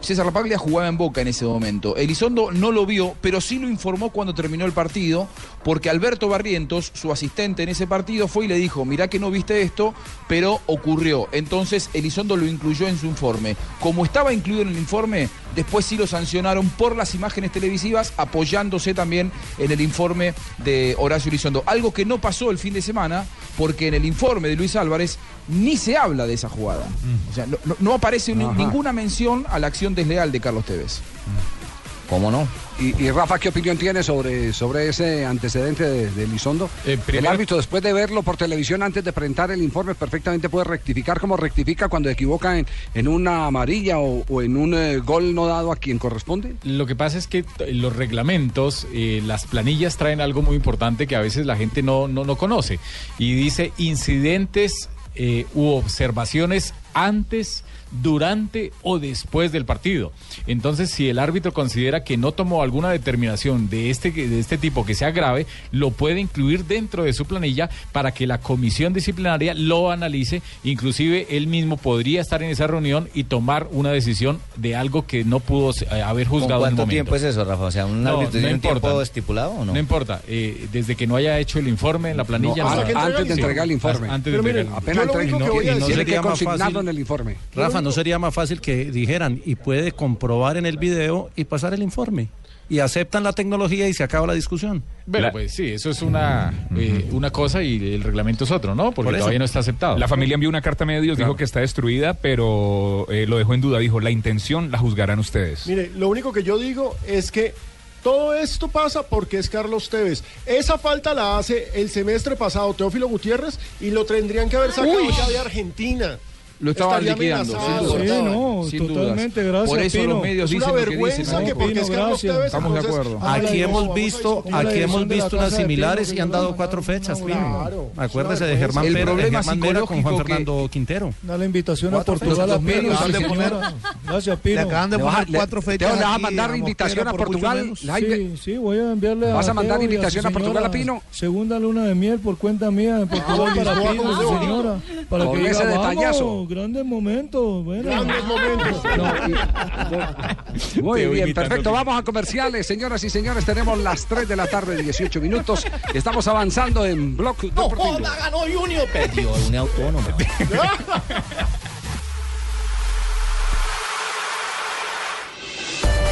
César Lapaglia jugaba en Boca en ese momento. Elizondo no lo vio, pero sí lo informó cuando terminó el partido, porque Alberto Barrientos, su asistente en ese partido, fue y le dijo, mirá que no viste esto, pero ocurrió. Entonces Elizondo lo incluyó en su informe. Como estaba incluido en el informe, después sí lo sancionaron por las imágenes televisivas, apoyándose también en el informe de Horacio Elizondo. Algo que no pasó el fin de semana, porque en el informe de Luis Álvarez ni se habla de esa jugada. O sea, no, aparece Ajá. ninguna mención a la acción desleal de Carlos Tevez. ¿Cómo no? Y, y Rafa, ¿qué opinión tiene sobre, sobre ese antecedente de, de Elizondo? el primero- árbitro, después de verlo por televisión, antes de presentar el informe, perfectamente puede rectificar como rectifica cuando equivoca en, en una amarilla o, o en un eh, gol no dado a quien corresponde. Lo que pasa es que los reglamentos, eh, las planillas traen algo muy importante que a veces la gente no, no, no conoce. Y dice incidentes eh, u observaciones antes, durante o después del partido. Entonces, si el árbitro considera que no tomó alguna determinación de este, de este tipo que sea grave, lo puede incluir dentro de su planilla para que la comisión disciplinaria lo analice. Inclusive él mismo podría estar en esa reunión y tomar una decisión de algo que no pudo eh, haber ¿Con juzgado en el cuánto momento. tiempo es eso, Rafa? O sea, ¿un No, árbitro no tiene un importa. tiempo estipulado o no? No importa, eh, desde que no haya hecho el informe en la planilla. No, no. antes- antes de entregar el informe. Antes de Pero miren, apenas informe. entregue- Y no- y no tiene sería que consignarlo fácil- en el informe. Rafa, ¿no sería más fácil que dijeran y puede comprobar en el video y pasar el informe? Y aceptan la tecnología y se acaba la discusión. Bueno, pues sí, eso es una, eh, una cosa y el reglamento es otro, ¿no? Porque Por todavía no está aceptado. La familia envió una carta a medios, Claro. dijo que está destruida, pero eh, lo dejó en duda. Dijo, la intención la juzgarán ustedes. Mire, lo único que yo digo es que todo esto pasa porque es Carlos Tevez. Esa falta la hace el semestre pasado Teófilo Gutiérrez y lo tendrían que haber sacado Uy. ya de Argentina. Lo estaban liquidando, sin duda. estaban. no, Sin totalmente, dudas. gracias, Por eso Pino. los medios dicen una lo que vergüenza dicen. que ¿no? porque es Carlos gracias. Tevez. Estamos de acuerdo. Aquí hemos visto, aquí hemos visto unas similares Pino, y han que dado cuatro fechas, no, Pino. claro. Acuérdese Es de Germán Pérez, Germán Mera con Juan que- Fernando Quintero. Da la invitación a Portugal a. Pino, Los sí, medios, señora. Gracias, Le acaban de poner cuatro Teo, fechas. ¿le vas a mandar a invitación a Portugal? Sí, sí, voy a enviarle a ¿Vas a mandar invitación a Portugal a Pino? Segunda luna de miel por cuenta mía en Portugal para Lisboa, Pino, señora. Para Con que ese detallazo. vamos, grandes momentos. Bueno. Grandes momentos. [LAUGHS] [LAUGHS] Muy Teo bien, perfecto. Vamos a comerciales, señoras y señores. Tenemos las 3 de la tarde, 18 minutos. Estamos avanzando en Block Deportivo. ganó Junior. Perdió un autónomo. [LAUGHS]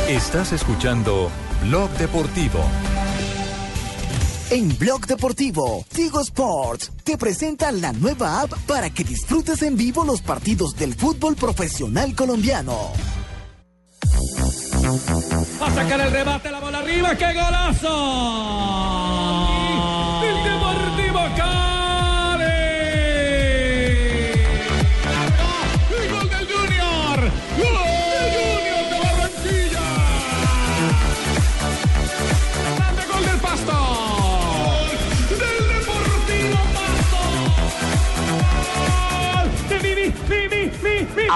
Estás escuchando Blog Deportivo. En Blog Deportivo, Tigo Sports te presenta la nueva app para que disfrutes en vivo los partidos del fútbol profesional colombiano. Va a sacar el remate, la bola arriba, ¡qué golazo!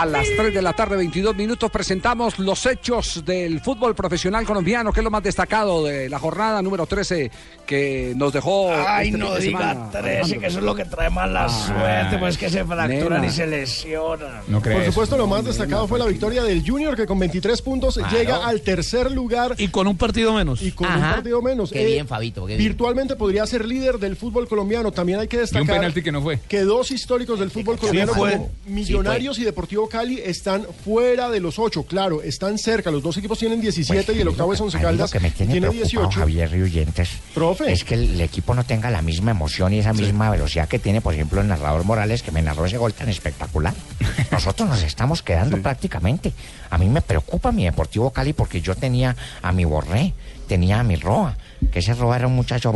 A las mi. 3 de la tarde, 22 minutos, presentamos los hechos del fútbol profesional colombiano, que es lo más destacado de la jornada número 13 que nos dejó. Ay, este no de diga semana, 13, Alejandro. que eso es lo que trae más la Ah, suerte, pues que se fracturan nena. y se lesionan. No Por supuesto, lo más destacado fue la victoria del Junior, que con 23 puntos llega al tercer lugar Y con un partido menos. y con un partido menos. Qué Eh, bien, Fabito, qué bien. Virtualmente podría ser líder del fútbol colombiano. También hay que Y un destacar penalti que no fue. que dos históricos del fútbol colombiano, fue. como Millonarios y Deportivo Cali, están fuera de los ocho. Claro, están cerca. Los dos equipos tienen 17 y el octavo es Once Caldas, que me tiene, tiene preocupado, 18. Javier y oyentes, Profe. es que el equipo no tenga la misma emoción y esa misma velocidad que tiene, por ejemplo, el narrador Morales, que me narró ese gol tan espectacular. [LAUGHS] Nosotros nos estamos quedando prácticamente. A mí me preocupa mi Deportivo Cali porque yo tenía a mi Borré, tenía a mi Roa, que ese Roa era un muchacho...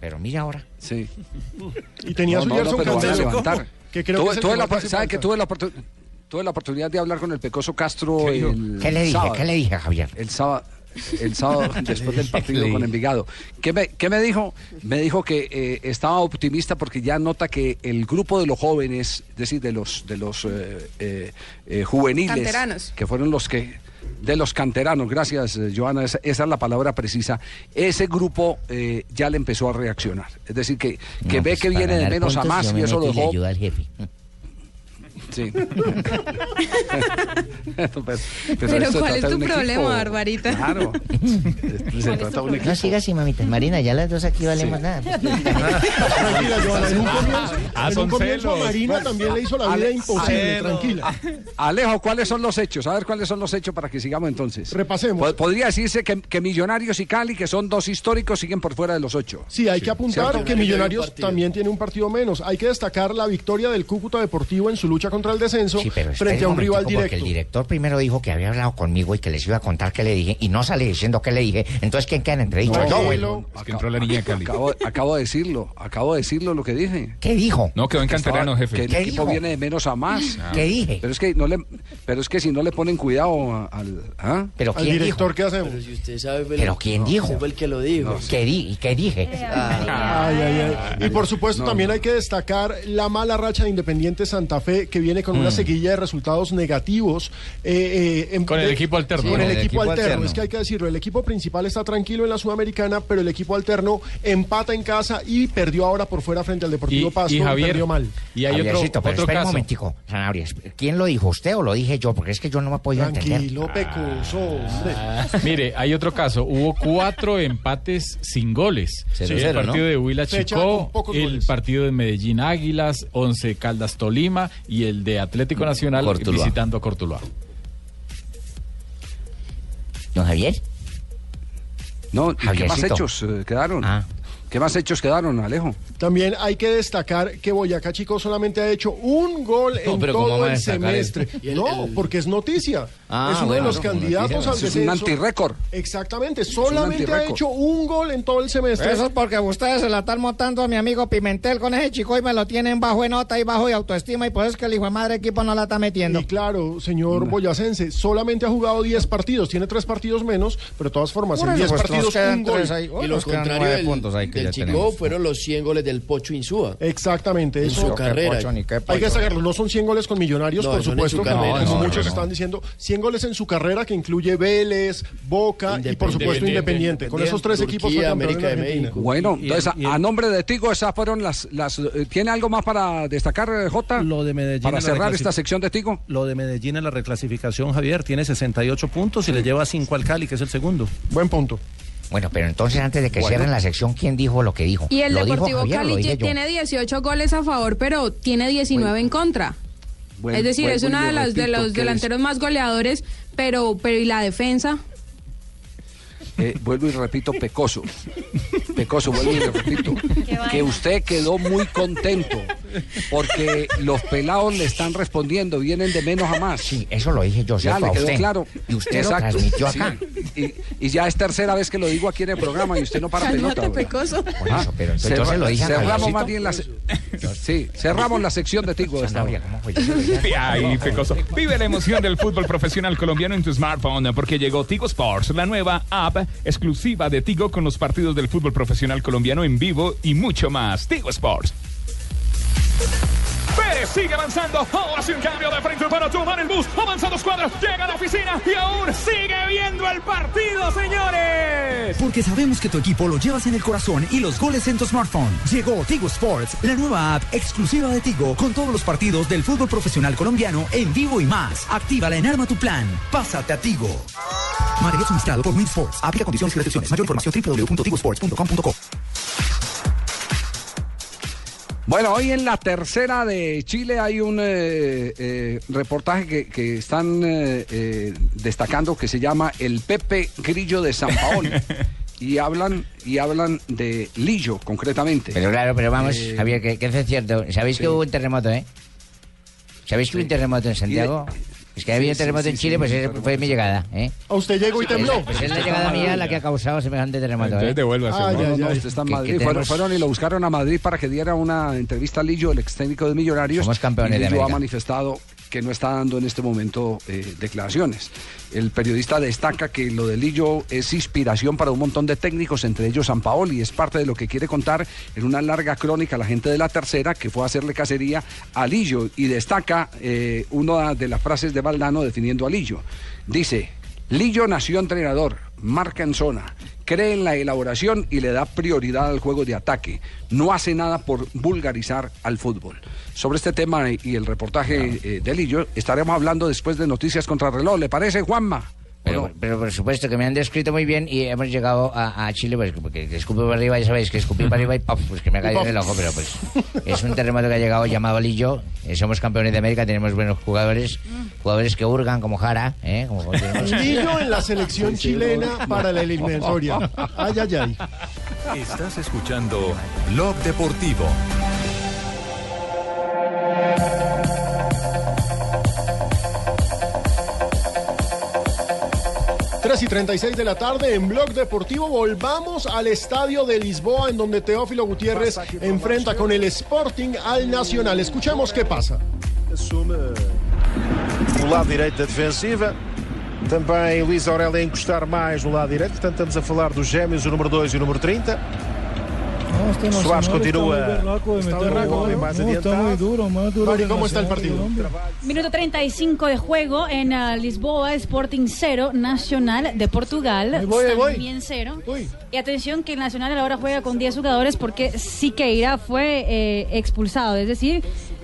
Pero mira ahora. Sí. Y tenía No, su no, no, pero a levantar. que creo Tuve- que tuve la ¿Sabe que tuve la, oportu- tuve la oportunidad de hablar con el Pecoso Castro ¿Qué el ¿Qué le dije? sábado. ¿Qué le dije, Javier? El sábado. El sábado [LAUGHS] después del partido con Envigado. ¿Qué me, qué me dijo? Me dijo que eh, estaba optimista porque ya nota que el grupo de los jóvenes, es decir, de los de los eh, eh, eh, juveniles, Canteranos. que fueron los que de los canteranos, gracias Joana, esa, esa es la palabra precisa. Ese grupo eh, ya le empezó a reaccionar, es decir, que, que No, ve pues, que viene de menos a más y me eso lo y le dejó ayuda al jefe. Sí. [LAUGHS] pero, Pero, esto ¿cuál es tu problema, equipo. Barbarita? Claro. Se trata de un equipo. No siga así, mamita. Marina, ya las dos aquí valemos nada. [LAUGHS] Tranquila, Joana, en un comienzo, Ah, en un comienzo celos. Marina también le hizo la vida Ale- imposible, tranquila. Alejo, ¿cuáles son los hechos? A ver cuáles son los hechos para que sigamos entonces. Repasemos. Po- Podría decirse que, que Millonarios y Cali, que son dos históricos, siguen por fuera de los ocho. Sí, hay que apuntar ¿Cierto? que Millonarios también tiene un partido menos. Hay que destacar la victoria del Cúcuta Deportivo en su lucha contra el descenso Sí, pero espere frente a un rival momentico, Porque directo. el director primero dijo que había hablado conmigo y que les iba a contar qué le dije y no sale diciendo qué le dije. Entonces, ¿quién queda entre dicho? Yo, güey. Es que entró la niña Cali. Acabo, acabo de decirlo, acabo de decirlo lo que dije. ¿Qué dijo? No, quedó en canterano, jefe. Que el ¿Qué equipo dijo? viene de menos a más. Ah. ¿Qué dije? Pero es que no le, pero es que si no le ponen cuidado a- al, ¿ah? ¿Pero Al quién director, ¿qué hacemos? Pero si usted sabe, fue ¿Pero el- quién dijo? fue el que lo dijo. ¿Qué, di ¿Qué dije? Ay, ay, ay. Y por supuesto también hay que destacar la mala racha de Independiente Santa Fe que viene con una Mm. seguilla de resultados negativos. eh, eh, en- Con el de- equipo alterno. Con Sí, el el equipo, equipo alterno. alterno. Es que hay que decirlo, el equipo principal está tranquilo en la Sudamericana, pero el equipo alterno empata en casa y perdió ahora por fuera frente al Deportivo Y- Pasto. y Javier, perdió mal. Y hay otro, pero otro espera un caso. momentico, Sanabria. ¿Quién lo dijo? ¿Usted o lo dije yo? Porque es que yo no me he podido entender. Tranquilo, pecoso, hombre. Mire, hay otro caso. Hubo cuatro empates sin goles. Cero, el cero, partido ¿no? de Huila Chicó, el goles. partido de Medellín Águilas, Once Caldas Tolima y el de Atlético Nacional Cortuluá. visitando a Cortuluá. ¿Don Javier? No, ¿y ¿qué más hechos eh, quedaron? Ah. ¿Qué más hechos quedaron, Alejo? También hay que destacar que Boyacá Chico solamente ha hecho un gol No, en pero ¿cómo todo el semestre. el- no, el- porque es noticia. Ah, es uno bueno, de los candidatos al eso Es un descenso. antirrécord. Exactamente, solamente ha hecho un gol en todo el semestre. Eso es porque ustedes se la están montando a mi amigo Pimentel con ese chico y me lo tienen bajo en nota y bajo de autoestima y por eso es que el hijo de madre equipo no la está metiendo. Y claro, señor Boyacense, solamente ha jugado 10 partidos, tiene 3 partidos menos, pero de todas formas, en eso, 10 pues, partidos un gol. tres ahí. Y Oh, lo nos quedan contrario nueve del, puntos ahí que del ya Chico tenemos. fueron los 100 goles del Pocho Insúa. Exactamente, En eso su carrera. Pocho, ni qué Hay que sacarlo, no son 100 goles con Millonarios, No, por supuesto, como, No, muchos están diciendo, 100 goles en su carrera que incluye Vélez, Boca y por supuesto Independiente. Con esos tres equipos fue América de. México. Bueno, entonces, a, nombre de Tigo, esas fueron las... las eh, ¿Tiene algo más para destacar, eh, Jota? Lo de Medellín Para cerrar esta sección de Tigo. Lo de Medellín en la reclasificación, Javier, tiene 68 puntos y le lleva 5 al Cali, que es el segundo. Buen punto. Bueno, pero entonces antes de que cierren la sección, ¿quién dijo lo que dijo? Y el ¿Lo dijo Deportivo Javier o lo Cali dije yo? tiene 18 goles a favor, pero tiene 19 en contra. Buen- es decir, es uno de los, de delanteros más goleadores, pero, pero ¿y la defensa? Eh, vuelvo y repito, pecoso. [LAUGHS] Pecoso, vuelvo y repito. Que usted quedó muy contento porque los pelados le están respondiendo, vienen de menos a más. Sí, eso lo dije yo, Ya le quedó usted. claro. Y usted lo transmitió acá. Sí, Y, y ya es tercera vez que lo digo aquí en el programa y usted no para pelota. Pecoso. Por eso, pero entonces yo se lo dije a cerramos más bien la se- sí, cerramos la sección de Tigo de esta. [LAUGHS] Ay, pecoso. Vive la emoción del fútbol profesional colombiano en tu smartphone porque llegó Tigo Sports, la nueva app exclusiva de Tigo con los partidos del fútbol profesional colombiano en vivo y mucho más. Tigo Sports. Pérez sigue avanzando. Ahora un cambio de frente para tomar el bus. Avanza dos cuadras. Llega a la oficina y aún sigue viendo el partido, señores. Porque sabemos que tu equipo lo llevas en el corazón y los goles en tu smartphone. Llegó Tigo Sports, la nueva app exclusiva de Tigo con todos los partidos del fútbol profesional colombiano en vivo y más. Actívala en Arma tu Plan. Pásate a Tigo. Material suministrado por Win Sports. Aplica condiciones y restricciones. Mayor información www.tigosports.com.co. Bueno, hoy en la tercera de Chile hay un eh, eh, reportaje que, que están eh, destacando que se llama El Pepe Grillo de San Paolo. [LAUGHS] y hablan y hablan de Lillo, concretamente. Pero claro, pero vamos, Javier, que, que es cierto. ¿Sabéis sí. que hubo un terremoto, eh? ¿Sabéis que hubo un terremoto en Santiago? Es que había un sí, terremoto sí, en sí, Chile, pues sí, esa terremoto. fue mi llegada, ¿eh? A usted llegó y tembló. Pues es la llegada mía la que ha causado semejante terremoto, Entonces ¿eh? devuélvase. Ah, ¿no? ya, No, ya. no, usted está en Que- Madrid. Fueron, fueron y lo buscaron a Madrid para que diera una entrevista a Lillo, el ex técnico de Millonarios. Somos campeones y de Lillo ha América. manifestado que no está dando en este momento eh, declaraciones. El periodista destaca que lo de Lillo es inspiración para un montón de técnicos, entre ellos San Paoli, y es parte de lo que quiere contar en una larga crónica la gente de la tercera que fue a hacerle cacería a Lillo y destaca eh, una de las frases de Valdano definiendo a Lillo. Dice, Lillo nació entrenador, marca en zona, cree en la elaboración y le da prioridad al juego de ataque. No hace nada por vulgarizar al fútbol. Sobre este tema y el reportaje eh, de Lillo estaremos hablando después de Noticias contra Reloj. ¿Le parece, Juanma? Pero, pero por supuesto que me han descrito muy bien y hemos llegado a, a Chile, pues porque que escupe para arriba, ya sabéis que escupí para arriba y ¡paf! pues que me ha caído en el ojo, pero pues es un terremoto que ha llegado llamado Lillo, eh, somos campeones de América, tenemos buenos jugadores, jugadores que hurgan como Jara, ¿eh? Como [LAUGHS] tenemos- Lillo en la selección chilena para la eliminatoria. Ay, ay, ay. Estás escuchando Blog Deportivo. Tres y 36 de la tarde en Blog Deportivo. Volvamos al estadio de Lisboa, en donde Teófilo Gutiérrez enfrenta con el Sporting al Nacional. Escuchemos qué pasa. Assume o lado direito da defensiva. Também Luís Aurélio a encostar mais no lado direito. Portanto, estamos a falar dos gêmeos, o número 2 e o número 30. Soares Nacional continua. Está muy duro, más duro. Mari, ¿cómo está el partido? Minuto 35 de juego en ah, Lisboa, Sporting 0, Nacional de Portugal voy, ahí voy. también 0. Y atención que el Nacional ahora juega con 10 jugadores porque Siqueira fue eh, expulsado, es decir,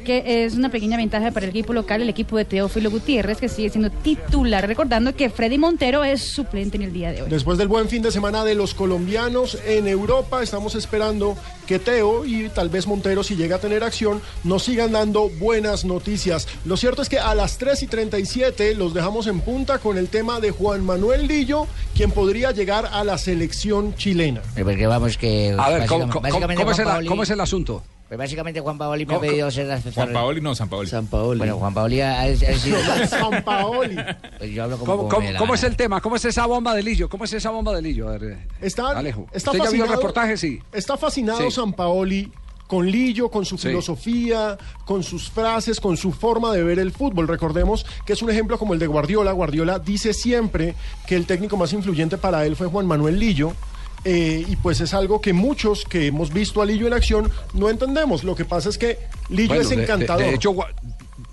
que es una pequeña ventaja para el equipo local, el equipo de Teófilo Gutiérrez, que sigue siendo titular, recordando que Freddy Montero es suplente en el día de hoy. Después del buen fin de semana de los colombianos en Europa, estamos esperando que Teo y tal vez Montero, si llega a tener acción, nos sigan dando buenas noticias. Lo cierto es que a las 3 y 37 los dejamos en punta con el tema de Juan Manuel Lillo, quien podría llegar a la selección chilena. Eh, Porque vamos que... A ver, ¿cómo, básicamente- cómo- básicamente cómo es, Juan el, Paoli- cómo es el asunto? Pues básicamente Juan Paoli me ha ¿Cómo- pedido ser asesor. Juan Paoli no, San Paoli. San Paoli. Bueno, Juan Paoli ha, ha sido... [LAUGHS] San Paoli. Pues yo hablo como, ¿Cómo, como cómo- cómo es el tema? ¿Cómo es esa bomba de Lillo? ¿Cómo es esa bomba de Lillo? A ver, Está, Alejo. está ¿Usted ya vio el fascinado- reportaje? Sí. Está fascinado Sí. San Paoli con Lillo, con su Sí. filosofía, con sus frases, con su forma de ver el fútbol. Recordemos que es un ejemplo como el de Guardiola. Guardiola dice siempre que el técnico más influyente para él fue Juan Manuel Lillo. Eh, y pues es algo que muchos que hemos visto a Lillo en acción no entendemos. Lo que pasa es que Lillo Bueno, es de- de- encantador. De, hecho,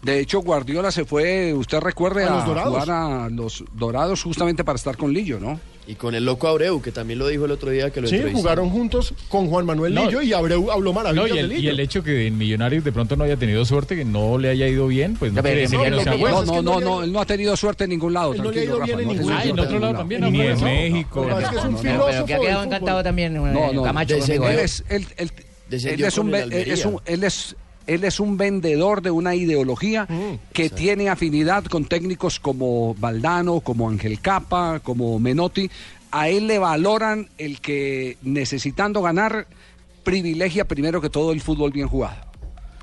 de hecho, Guardiola se fue, usted recuerde, A a, los Dorados. jugar a los Dorados justamente para estar con Lillo, ¿no? Y con el loco Abreu, que también lo dijo el otro día que lo sí, jugaron juntos con Juan Manuel No. Lillo y Abreu habló No, maravillas y, el, de y Lillo. el hecho que en Millonarios de pronto no haya tenido suerte, que no le haya ido bien, pues no, No, quiere decir que no sea bueno. no, no, no no, él no ha tenido suerte en ningún lado. Él no le ha ido bien en no ha ningún Ah, en otro lado también. En no, Ni en. México. Pero es que es un No, pero que ha filósofo quedado encantado también eh, No, no, Camacho. Él ¿eh? es, un, él es un- él es- un vendedor de una ideología que tiene afinidad con técnicos como Valdano, como Ángel Capa, como Menotti. A él le valoran el que necesitando ganar privilegia primero que todo el fútbol bien jugado.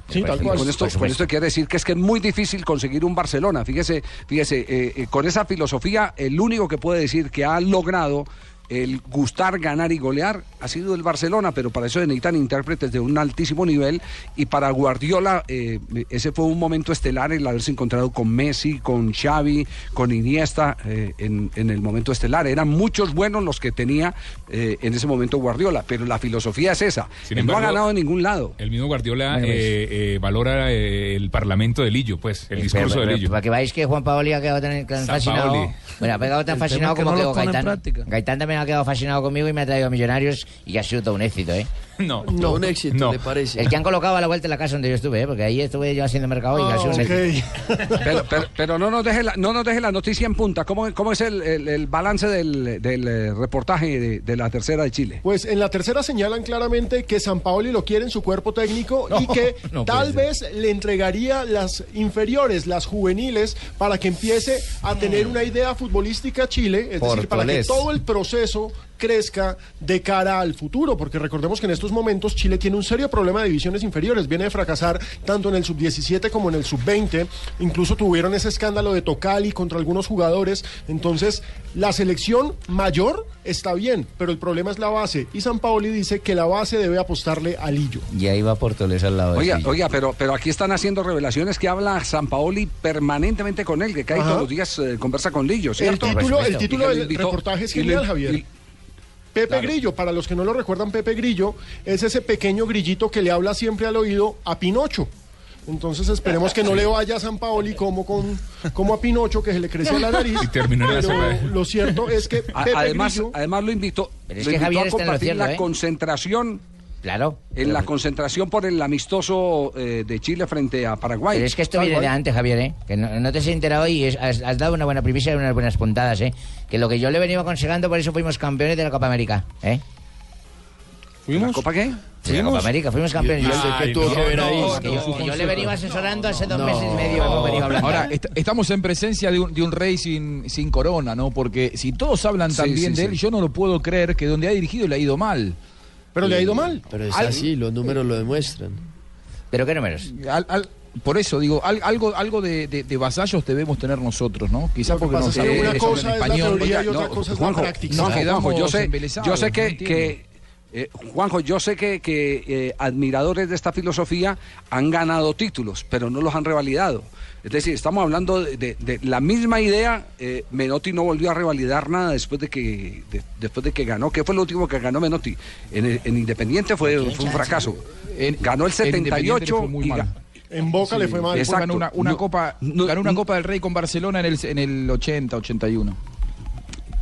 Sí, tal Y cual. con esto, con esto quiere decir que es que es muy difícil conseguir un Barcelona. Fíjese, fíjese, eh, eh, con esa filosofía, el único que puede decir que ha logrado el gustar, ganar y golear ha sido el Barcelona, pero para eso necesitan intérpretes de un altísimo nivel y para Guardiola eh, ese fue un momento estelar el haberse encontrado con Messi, con Xavi, con Iniesta eh, en, en el momento estelar. Eran muchos buenos los que tenía eh, en ese momento Guardiola, pero la filosofía es esa. Sin no ha ganado en ningún lado. El mismo Guardiola pues. eh, eh, valora el parlamento de Lillo, pues, el discurso Pero, de Lillo. Para que veáis que Juan Paoli ha quedado tan, fascinado. Paoli. Bueno, ha pegado tan El fascinado que como no que en Gaitán. Gaitán también ha quedado fascinado conmigo y me ha traído a Millonarios y ha sido todo un éxito, ¿eh? [LAUGHS] No, No, un éxito, No. ¿le parece? El que han colocado a la vuelta de la casa donde yo estuve, ¿eh? Porque ahí estuve yo haciendo mercado y ha sido un éxito. ok. [LAUGHS] Pero, pero, pero no, nos deje la, no nos deje la noticia en punta. ¿Cómo, cómo es el, el- el balance del, del, eh, reportaje de, de la tercera de Chile? Pues en la tercera señalan claramente que San Paoli lo quiere en su cuerpo técnico y No, que [LAUGHS] no tal vez le entregaría las inferiores, las juveniles, para que empiece a tener una idea futbolística Chile, es decir, para que todo el proceso eso crezca de cara al futuro, porque recordemos que en estos momentos Chile tiene un serio problema de divisiones inferiores, viene de fracasar tanto en el sub-17 como en el sub-20, incluso tuvieron ese escándalo de Tocali contra algunos jugadores, entonces la selección mayor está bien, pero el problema es la base, y San Paoli dice que la base debe apostarle a Lillo. Y ahí va Portoles al lado. de Oiga, sí. oiga, pero, pero aquí están haciendo revelaciones que habla San Paoli permanentemente con él, que cae Ajá. todos los días eh, conversa con Lillo, El ¿cierto? título, el título lo del invitó- reportaje es genial, y- Javier. Pepe Claro. Grillo, para los que no lo recuerdan, Pepe Grillo es ese pequeño grillito que le habla siempre al oído a Pinocho. Entonces esperemos que no le vaya a San Paoli como, con, como a Pinocho, que se le crecía la nariz. Y terminó en la Pero sopa. lo cierto es que Pepe además, Grillo- además lo invitó, Pero es lo que invitó Javier a está en lo compartir cierto, la ¿eh? concentración. Claro. En la concentración por el amistoso eh, de Chile frente a Paraguay. Pero es que esto viene de antes, Javier, ¿eh? Que no, no te has enterado y es- has, has dado una buena primicia y unas buenas puntadas, ¿eh? Que lo que yo le venía aconsejando, por eso fuimos campeones de la Copa América, ¿eh? ¿Fuimos? ¿La Copa qué? De la Copa América, fuimos campeones. ¿Y usted qué Ay, tuvo no, no, no, yo, le venía asesorando hace dos No. meses y medio, hemos venido hablando. Ahora, est- estamos en presencia de un, de un rey sin, sin corona, ¿no? Porque si todos hablan Sí, tan bien sí, de él, sí. yo no lo puedo creer que donde ha dirigido le ha ido mal. Pero le ha ido mal. Pero es Al- así, los números lo demuestran. ¿Pero qué números? Al- al- por eso digo, al- algo, algo de, de- de vasallos debemos tener nosotros, ¿no? Quizás porque pasa nos que una cosa es la español. teoría y Oiga, otra no, cosa es Juanjo, la práctica. no, Juanjo, yo sé, yo sé que, que, eh, Juanjo, yo sé que, que, eh, admiradores de esta filosofía han ganado títulos, pero no los han revalidado. Es decir, estamos hablando de, de- de la misma idea. eh, Menotti no volvió a revalidar nada después de que de- después de que ganó. ¿Qué fue lo último que ganó Menotti? En, el- en Independiente fue, fue un fracaso. ganó el en Independiente le 78 fue muy y mal. ga- En Boca le fue mal. Exacto. Ganó una, una No, copa, no, ganó una no. Copa del Rey con Barcelona en el, en el 80, 81.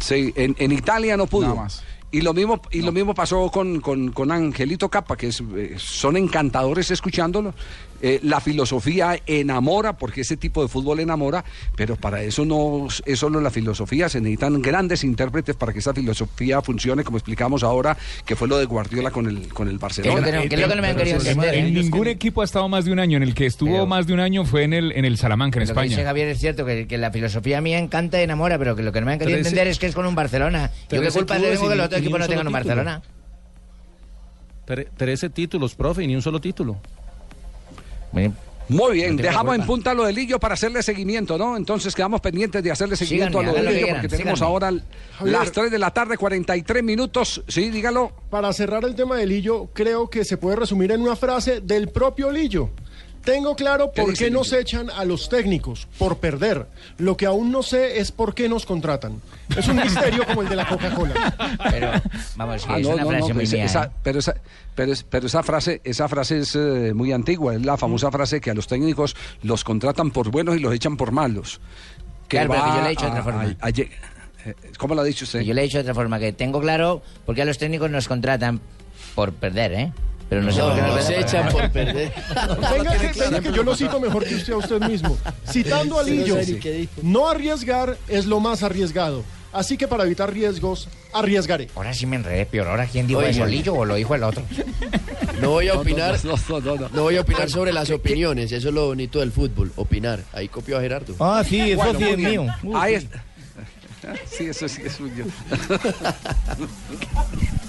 Sí, en, en Italia no pudo. Nada más. Y lo mismo, y lo mismo pasó con, con, con Angelito Capa, que es, eh, son encantadores escuchándolo. Eh, la filosofía enamora, porque ese tipo de fútbol enamora, pero para eso no es solo la filosofía, se necesitan grandes intérpretes para que esa filosofía funcione, como explicamos ahora, que fue lo de Guardiola con el, con el Barcelona. ¿Qué es lo que no me han querido entender? En eh? ningún equipo ha estado más de un año. En el que estuvo Pero- más de un año fue en el, en el Salamanca, en Lo que dice España. Javier es cierto, que, que la filosofía mía encanta y enamora, pero que lo que no me han querido Trece- entender es que es con un Barcelona. Yo qué culpa tengo que los otros equipos no tengan un. Barcelona. Tre- Trece títulos, profe, y ni un solo título. Muy bien, No dejamos en punta lo de Lillo para hacerle seguimiento, ¿no? Entonces quedamos pendientes de hacerle seguimiento Síganme, a lo de Lillo porque tenemos síganme. ahora las 3 de la tarde, 43 minutos. Sí, dígalo. Para cerrar el tema de Lillo, creo que se puede resumir en una frase del propio Lillo. Tengo claro ¿Qué por qué nos echan a los técnicos, por perder. Lo que aún no sé es por qué nos contratan. Es un misterio como el de la Coca-Cola. [LAUGHS] Pero, vamos, que Ah, es no, una no, frase no, muy esa- mía. esa- ¿eh? pero, esa, pero, es- pero esa frase, esa frase es eh, muy antigua, es la famosa frase que a los técnicos los contratan por buenos y los echan por malos. Claro, pero que yo le he dicho de otra forma. a- a lleg- eh, ¿Cómo lo ha dicho usted? Yo le he dicho de otra forma, que tengo claro por qué a los técnicos nos contratan por perder, ¿eh? Pero no sé por qué Nos [LAUGHS] contratan echan por perder. Venga que, venga que yo lo cito mejor que usted a usted mismo. Citando a Sí, no Lillo, no arriesgar es lo más arriesgado. Así que para evitar riesgos, arriesgaré. Ahora sí me enredé peor. ¿Ahora quién dijo Oiga. eso? ¿Lillo o lo dijo el otro? No voy a opinar. No, no, no, no. No voy a opinar sobre las opiniones, eso es lo bonito del fútbol, opinar. Ahí copió a Gerardo. Ah, sí, eso Bueno, sí es mío. Ahí sí. está. [LAUGHS] Sí, eso sí es suyo. [LAUGHS]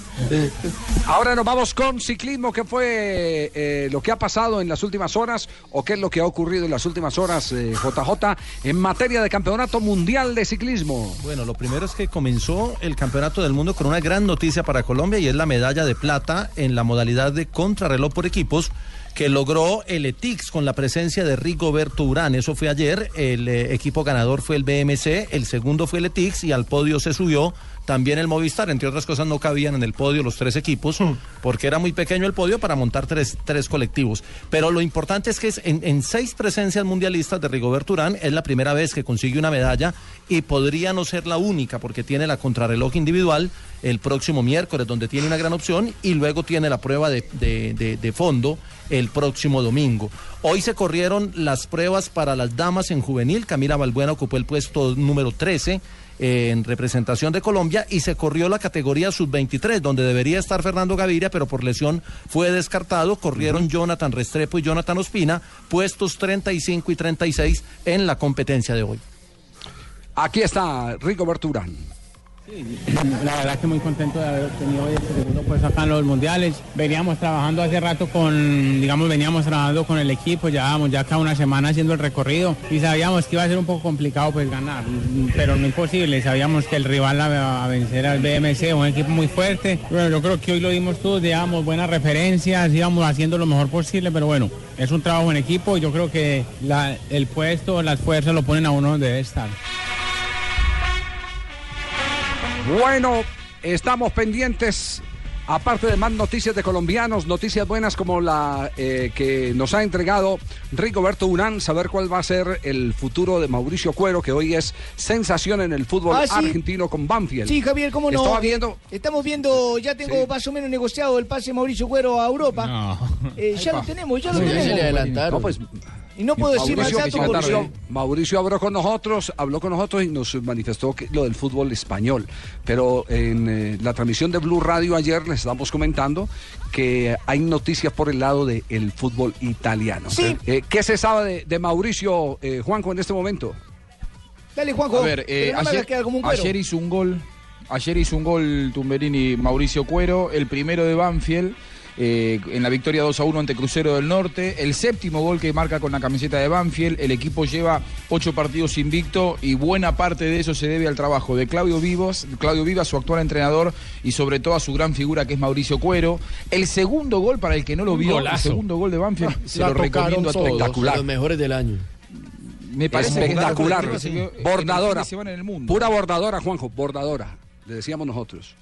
Ahora nos vamos con ciclismo, ¿qué fue eh, lo que ha pasado en las últimas horas o qué es lo que ha ocurrido en las últimas horas, eh, JJ, en materia de campeonato mundial de ciclismo? Bueno, lo primero es que comenzó el Campeonato del Mundo con una gran noticia para Colombia y es la medalla de plata en la modalidad de contrarreloj por equipos que logró el ETIX con la presencia de Rigoberto Urán. Eso fue ayer. El eh, equipo ganador fue el BMC, el segundo fue el ETIX y al podio se subió también el Movistar. Entre otras cosas, no cabían en el podio los tres equipos porque era muy pequeño el podio para montar tres, tres colectivos. Pero lo importante es que es en, en seis presencias mundialistas de Rigoberto Urán es la primera vez que consigue una medalla y podría no ser la única porque tiene la contrarreloj individual el próximo miércoles donde tiene una gran opción y luego tiene la prueba de, de- de- de fondo el próximo domingo. Hoy se corrieron las pruebas para las damas en juvenil. Camila Balbuena ocupó el puesto número 13 eh, en representación de Colombia y se corrió la categoría sub-23 donde debería estar Fernando Gaviria pero por lesión fue descartado. Corrieron Jonathan Restrepo y Jonathan Ospina puestos 35 y 36 en la competencia de hoy. Aquí está Rigoberto Urán. La verdad que muy contento de haber obtenido este segundo puesto acá en los mundiales. Veníamos trabajando hace rato con, digamos, veníamos trabajando con el equipo, llevábamos ya acá una semana haciendo el recorrido y sabíamos que iba a ser un poco complicado pues ganar, pero no imposible. Sabíamos que el rival a, vencer al BMC, un equipo muy fuerte. Bueno, yo creo que hoy lo dimos todos, llevamos buenas referencias, íbamos haciendo lo mejor posible, pero bueno, es un trabajo en equipo y yo creo que el puesto, las fuerzas lo ponen a uno donde debe estar. Bueno, estamos pendientes Aparte de más noticias de colombianos, noticias buenas como la eh, que nos ha entregado Rigoberto Urán, saber cuál va a ser el futuro de Mauricio Cuero, que hoy es sensación en el fútbol Ah, sí. argentino con Banfield. Sí, Javier, ¿cómo no? Estaba viendo, Estamos viendo, ya tengo Sí. más o menos negociado el pase de Mauricio Cuero a Europa. Eh, ya lo tenemos, ya lo tenemos. No, pues, Y no puedo decir más Mauricio, datos Mauricio- porque... Mauricio habló con nosotros, habló con nosotros y nos manifestó que lo del fútbol español. Pero en eh, la transmisión de Blue Radio ayer les estamos comentando que hay noticias por el lado del fútbol italiano. Sí. Eh, ¿Qué se sabe de, de Mauricio eh, Juanjo en este momento? Dale, Juanjo, A ver, eh, ayer, como un ayer hizo un gol. Ayer hizo un gol Tumberini Mauricio Cuero, el primero de Banfield. Eh, en la victoria 2 a 1 ante Crucero del Norte, el séptimo gol que marca con la camiseta de Banfield, el equipo lleva ocho partidos invicto y buena parte de eso se debe al trabajo de Claudio Vivos, Claudio Vivas, su actual entrenador, y sobre todo a su gran figura que es Mauricio Cuero. El segundo gol, para el que no lo vio, golazo. el segundo gol de Banfield, [LAUGHS] se lo recomiendo a todos. de los mejores del año. Me parece que Espectacular. Bordadora. en el mundo. Pura bordadora, Juanjo, bordadora. Le decíamos nosotros.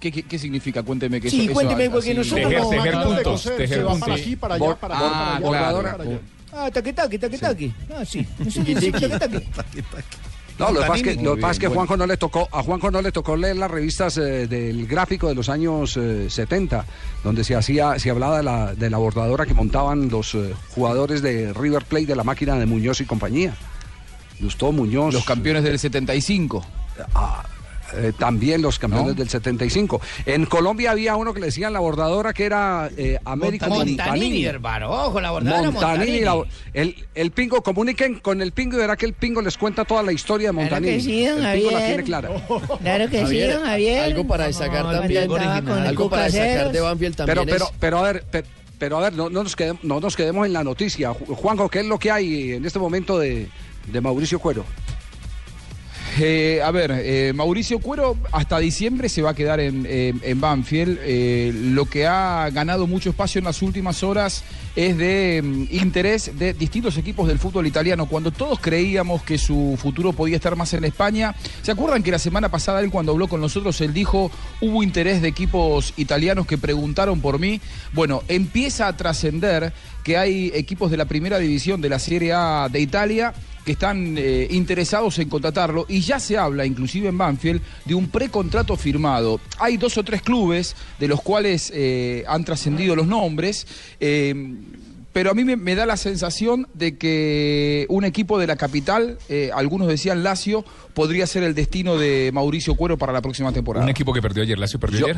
¿Qué, qué, qué significa? Cuénteme que Sí, eso- cuénteme, eso- porque así- nosotros Tejer, tejer puntos, tejer se va puntos. para Sí. aquí, para allá, para ah, allá, para allá, bordadora. para allá. Ah, taque, taque, taque, taque. Ah, sí. Sí, sí, sí, taque, taque. No, lo que pasa es que, lo que, pasa que bien, Juanjo no le tocó, a Juanjo no le tocó leer las revistas eh, del gráfico de los años eh, 70, donde se hacía, se hablaba de la, de la bordadora que montaban los eh, jugadores de River Plate de la máquina de Muñoz y compañía. Gustavo Muñoz. Los campeones del 75. Eh, también los campeones ¿No? del 75. En Colombia había uno que le decían la bordadora que era eh, Américo Montanini, Montanini. hermano. Ojo, la bordadora Montanini, Montanini. la- el, el pingo, comuniquen con el pingo y verá que el pingo les cuenta toda la historia de Claro Montanini. que sí, don el pingo la tiene clara. [LAUGHS] Claro que sí, don Javier. Algo para destacar No, también. Algo para destacar de Banfield también Pero, pero, pero a ver, pe- pero, a ver, no, no nos quedemos, no nos quedemos en la noticia. Ju- Juanjo, ¿qué es lo que hay en este momento de, de Mauricio Cuero? Eh, a ver, eh, Mauricio Cuero hasta diciembre se va a quedar en, en Banfield. Eh, lo que ha ganado mucho espacio en las últimas horas es de mm, interés de distintos equipos del fútbol italiano. Cuando todos creíamos que su futuro podía estar más en España, ¿se acuerdan que la semana pasada él cuando habló con nosotros, él dijo, hubo interés de equipos italianos que preguntaron por mí? Bueno, empieza a trascender que hay equipos de la primera división de la Serie A de Italia que están eh, interesados en contratarlo y ya se habla, inclusive en Banfield, de un precontrato firmado. Hay dos o tres clubes de los cuales eh, han trascendido los nombres. eh, pero a mí me, me da la sensación de que un equipo de la capital, eh, algunos decían Lazio, podría ser el destino de Mauricio Cuero para la próxima temporada. Un equipo que perdió ayer, Lazio perdió Yo- ayer.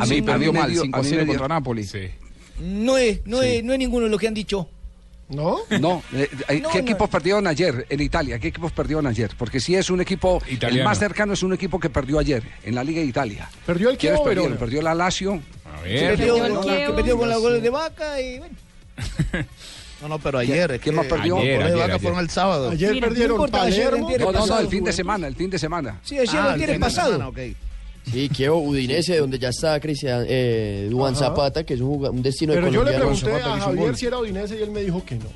A mí perdió me mal, dio- 5 a a mí 0 me dio- contra Napoli. No es, no es, no es ninguno de los que han dicho. ¿No? No, eh, eh, No, ¿qué no. equipos perdieron ayer en Italia? ¿Qué equipos perdieron ayer? Porque si es un equipo, el Italiano. más cercano es un equipo que perdió ayer en la Liga de Italia. Perdió el ¿Quiénes Chievo? Verona. Perdió la Lazio. A Que ver. perdió, Perdió con, el que Chievo. perdió con los goles de vaca y bueno. [LAUGHS] No, no, pero ayer. es ¿Quién que más perdió? Ayer, Los goles de ayer, vaca ayer. fueron el sábado. Ayer Mira, no perdieron ayer Palermo. No, no, no, el fin de semana, el fin de semana. Sí, ayer Ah, el pasado. semana, ok. Sí, Kievo Udinese, donde ya está Cristian eh, Duan Ajá. Zapata, que es un, un destino Pero de yo le pregunté Zapata a Javier si era Udinese y él me dijo que no.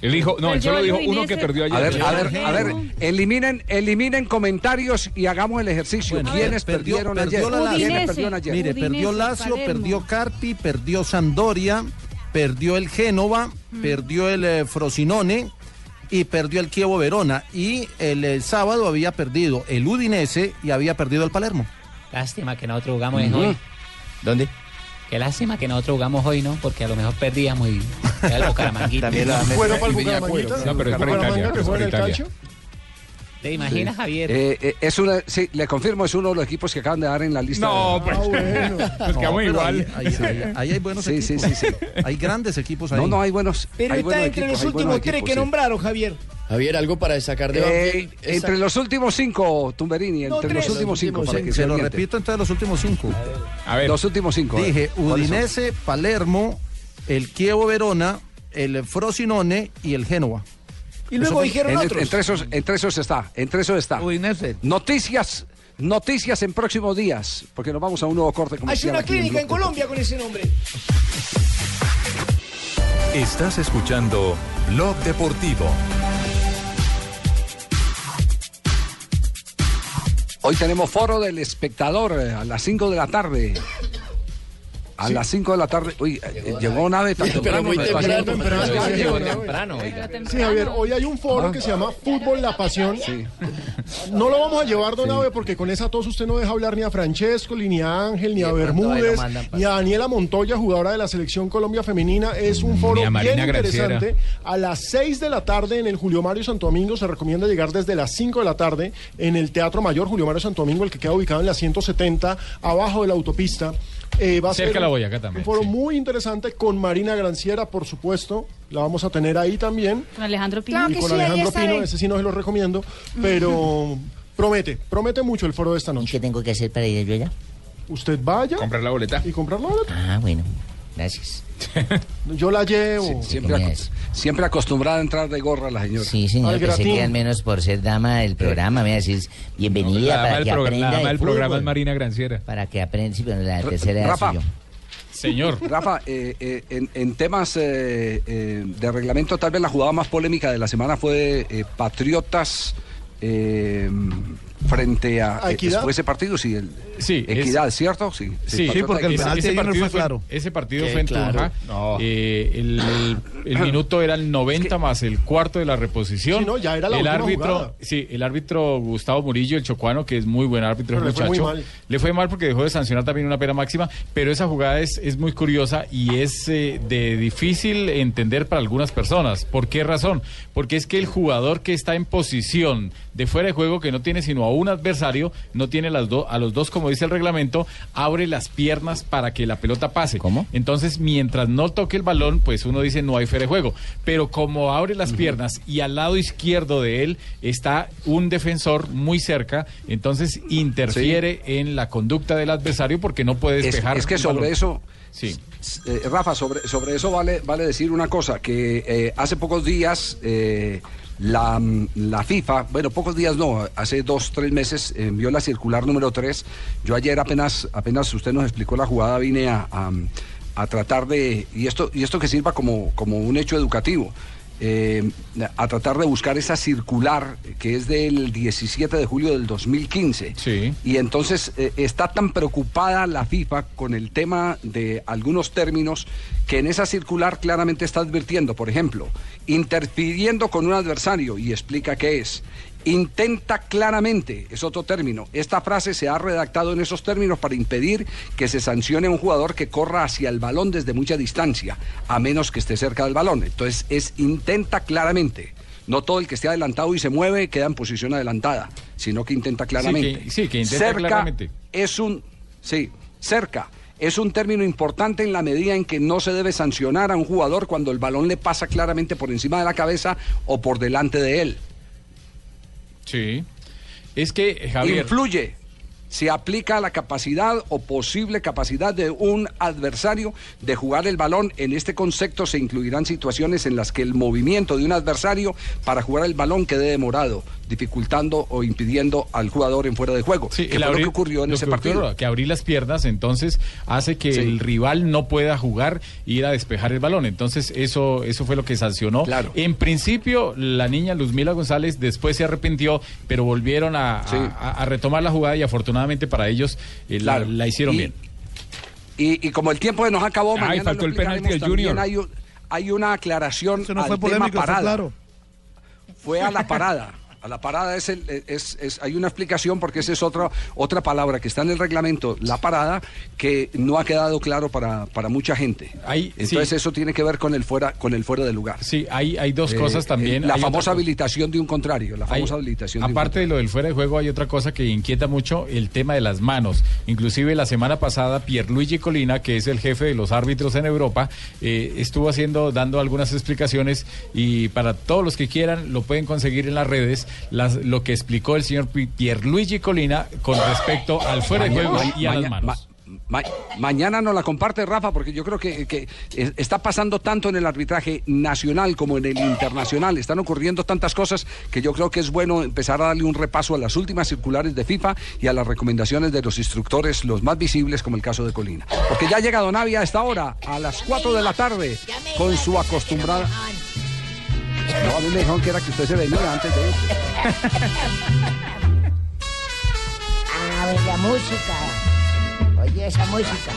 Él dijo, no, él solo dijo uno que perdió ayer. A ver, a ver, a ver, eliminen, eliminen comentarios y hagamos el ejercicio. Bueno, ¿Quiénes perdió- perdieron perdió ayer? la Lazio. ¿Quiénes Udinese. perdieron ayer? Mire, Udinese, perdió Lazio, Palermo. perdió Carpi, perdió Sampdoria, perdió el Génova, perdió el eh, Frosinone y perdió el Chievo Verona. Y el, eh, sábado había perdido el Udinese y había perdido el Palermo. Lástima que nosotros jugamos hoy. ¿Dónde? Qué lástima que nosotros jugamos hoy, ¿no? Porque a lo mejor perdíamos y era el Bucaramanguita. [LAUGHS] También lo Bueno para el. No, pero es para Italia, que es juega en el para Italia. calcio. ¿Te imaginas, Javier? Eh, eh, es una, sí, le confirmo, es uno de los equipos que acaban de dar en la lista. No, de- pues, Ah, bueno. [LAUGHS] pues quedamos pero igual. Ahí, ahí- ahí- ahí hay buenos Sí, sí, equipos. sí, sí. Hay grandes equipos ahí. No, no, hay buenos. Pero hay está buenos entre equipos, los últimos tres equipos, que sí. nombraron, Javier. Javier, algo para destacar de Eh. Esa- entre los últimos cinco, Tumberini, No, entre tres. los últimos cinco, Los para últimos que Se lo oriente. repito entonces los últimos cinco. A ver, Los últimos cinco. Dije. Udinese, Palermo, el Chievo Verona, el Frosinone y el Génova. Y luego dijeron En- otros. entre esos, entre esos está, entre esos está. Udinese. Noticias, noticias en próximos días, porque nos vamos a un nuevo corte Hay una clínica en Blog Colombia con ese nombre. Estás escuchando Blog Deportivo. Hoy tenemos foro del espectador eh, a las 5 de la tarde. A las 5 de la tarde. Uy, eh, llegó nave tan [LAUGHS] Pero temprano. muy me está temprano, temprano, sí, llegó sí, temprano, sí. Sí, Javier, hoy hay un foro que se llama Fútbol La Pasión. No lo vamos a llevar, don Abe, porque con esa tos usted no deja hablar ni a Francesco, ni a Ángel, ni a Bermúdez, ni a Daniela Montoya, jugadora de la Selección Colombia Femenina. Es un foro bien interesante. A las 6 de la tarde en el Julio Mario Santo Domingo. Se recomienda llegar desde las 5 de la tarde en el Teatro Mayor Julio Mario Santo Domingo, el que queda ubicado en la 170, abajo de la autopista. Eh, va a Cerca ser la Boyacá también, Un foro muy interesante con Marina Granciera, por supuesto. La vamos a tener ahí también. Con Alejandro Pino. y con Alejandro Pino, ese sí no se lo recomiendo. Pero promete, promete mucho el foro de esta noche. ¿Qué tengo que hacer para ir yo allá? Usted vaya. Comprar la boleta. Y comprar la boleta. Ah, bueno. Gracias. [LAUGHS] Yo la llevo. Siempre, ac- siempre acostumbrada a entrar de gorra la señora. Sí, señor, que se quedan menos por ser dama del programa. Me decís, bienvenida La dama para del que programa- aprenda la dama del programa es Marina Granciera. Para que aprenda, sí, pero la tercera Rafa. Señor. [LAUGHS] Rafa, eh, eh, en, en temas eh, eh, de reglamento, tal vez la jugada más polémica de la semana fue eh, Patriotas eh, frente a. ¿A Equidad? ¿Fue ese partido? Sí, el, Sí, Equidad, ¿cierto? Sí, Sí, Patriotas Equidad. ese, ese partido fue, ese partido Qué fue en claro. Tunja. No. Eh, el, el [CLEARS THROAT] minuto era el 90 más el cuarto de la reposición. Sí, no, ya era la el última árbitro, jugada. sí, el árbitro Gustavo Murillo, el chocuano, que es muy buen árbitro, Pero es le fue muy muchacho. mal. Le fue mal porque dejó de sancionar también una pena máxima, pero esa jugada es, es muy curiosa y es eh, de difícil entender para algunas personas. ¿Por qué razón? Porque es que el jugador que está en posición de fuera de juego, que no tiene sino a un adversario, no tiene las do- a los dos, como dice el reglamento, abre las piernas para que la pelota pase. ¿Cómo? Entonces, mientras no toque el balón, pues uno dice no hay fuera de juego. Pero como abre las piernas y al lado izquierdo de él está un defensor muy cerca, entonces interfiere en la conducta del adversario porque no puede Es, despejar. es que el sobre balón. eso. Sí. eh, Rafa, sobre, sobre eso vale, vale decir una cosa, que eh, hace pocos días eh, la, la FIFA, bueno, pocos días no, hace dos, tres meses envió la circular número 3. Yo ayer apenas, apenas usted nos explicó la jugada, vine a, a- a tratar de, y esto, y esto que sirva como, como un hecho educativo. Eh, a tratar de buscar esa circular que es del 17 de julio del 2015. Y entonces eh, está tan preocupada la FIFA con el tema de algunos términos que en esa circular claramente está advirtiendo, por ejemplo, interfiriendo con un adversario y explica qué es. Intenta claramente, es otro término. Esta frase se ha redactado en esos términos para impedir que se sancione a un jugador que corra hacia el balón desde mucha distancia, a menos que esté cerca del balón. Entonces es intenta claramente. No todo el que esté adelantado y se mueve queda en posición adelantada, sino que intenta claramente. que- sí, que intenta cerca claramente. es un sí, cerca es un término importante en la medida en que no se debe sancionar a un jugador cuando el balón le pasa claramente por encima de la cabeza o por delante de él. Sí. Es que, Javier. Influye. Se aplica a la capacidad o posible capacidad de un adversario de jugar el balón. En este concepto se incluirán situaciones en las que el movimiento de un adversario para jugar el balón quede demorado, dificultando o impidiendo al jugador en fuera de juego. Sí, que fue lo abrir- que ocurrió en ese partido. que abrir las piernas entonces hace que Sí. el rival no pueda jugar e ir a despejar el balón. Entonces eso eso fue lo que sancionó. En principio la niña Luzmila González después se arrepintió, pero volvieron a, a- Sí. a- a retomar la jugada y afortunadamente para ellos eh, la- Claro. la, hicieron Y- bien. Y, y como el tiempo nos acabó, Ay, mañana faltó el penalti del Junior. también Hay, un- hay una aclaración no al fue tema polémico, fue parada. claro. Fue a la parada. A la parada es, el, es, es- hay una explicación porque esa es otra, otra palabra que está en el reglamento, la parada, que no ha quedado claro para, para mucha gente. Entonces sí. eso tiene que ver con el fuera, con el fuera de lugar. Sí, hay, hay dos Eh, cosas también. eh, La Hay otra famosa cosa. habilitación de un contrario, la Hay- famosa habilitación de un aparte de lo del fuera de juego, hay otra cosa que inquieta mucho, el tema de las manos. Inclusive la semana pasada, Pierluigi Colina, que es el jefe de los árbitros en Europa, eh, estuvo haciendo, dando algunas explicaciones y para todos los que quieran lo pueden conseguir en las redes, las- lo que explicó el señor Pi- Pierluigi Colina con respecto al fuera de Mañana- juego y a las manos. ma- ma- mañana nos la comparte Rafa, porque yo creo que, que es- está pasando tanto en el arbitraje nacional como en el internacional. Están ocurriendo tantas cosas que yo creo que es bueno empezar a darle un repaso a las últimas circulares de FIFA y a las recomendaciones de los instructores, los más visibles, como el caso de Colina. Porque ya llega Donavia a esta hora, a las 4 de la tarde, con su acostumbrada. No, a mí me dijeron que era que usted se venía antes de eso. música. Oye esa música.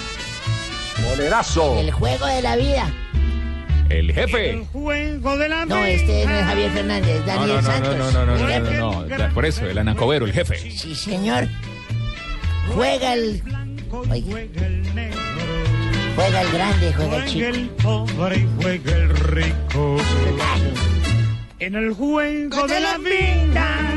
Bolerazo. El juego de la vida. El jefe. juego de la No, este no es Javier Fernández, es No, Daniel no, no, Santos. no, no, no, El no, jefe. no, no, no, Por eso, el anacobero, el jefe. Sí, señor. Juega el. Oye. Juega el grande, juega el chico. pobre y juega el rico. En el juego de la vida.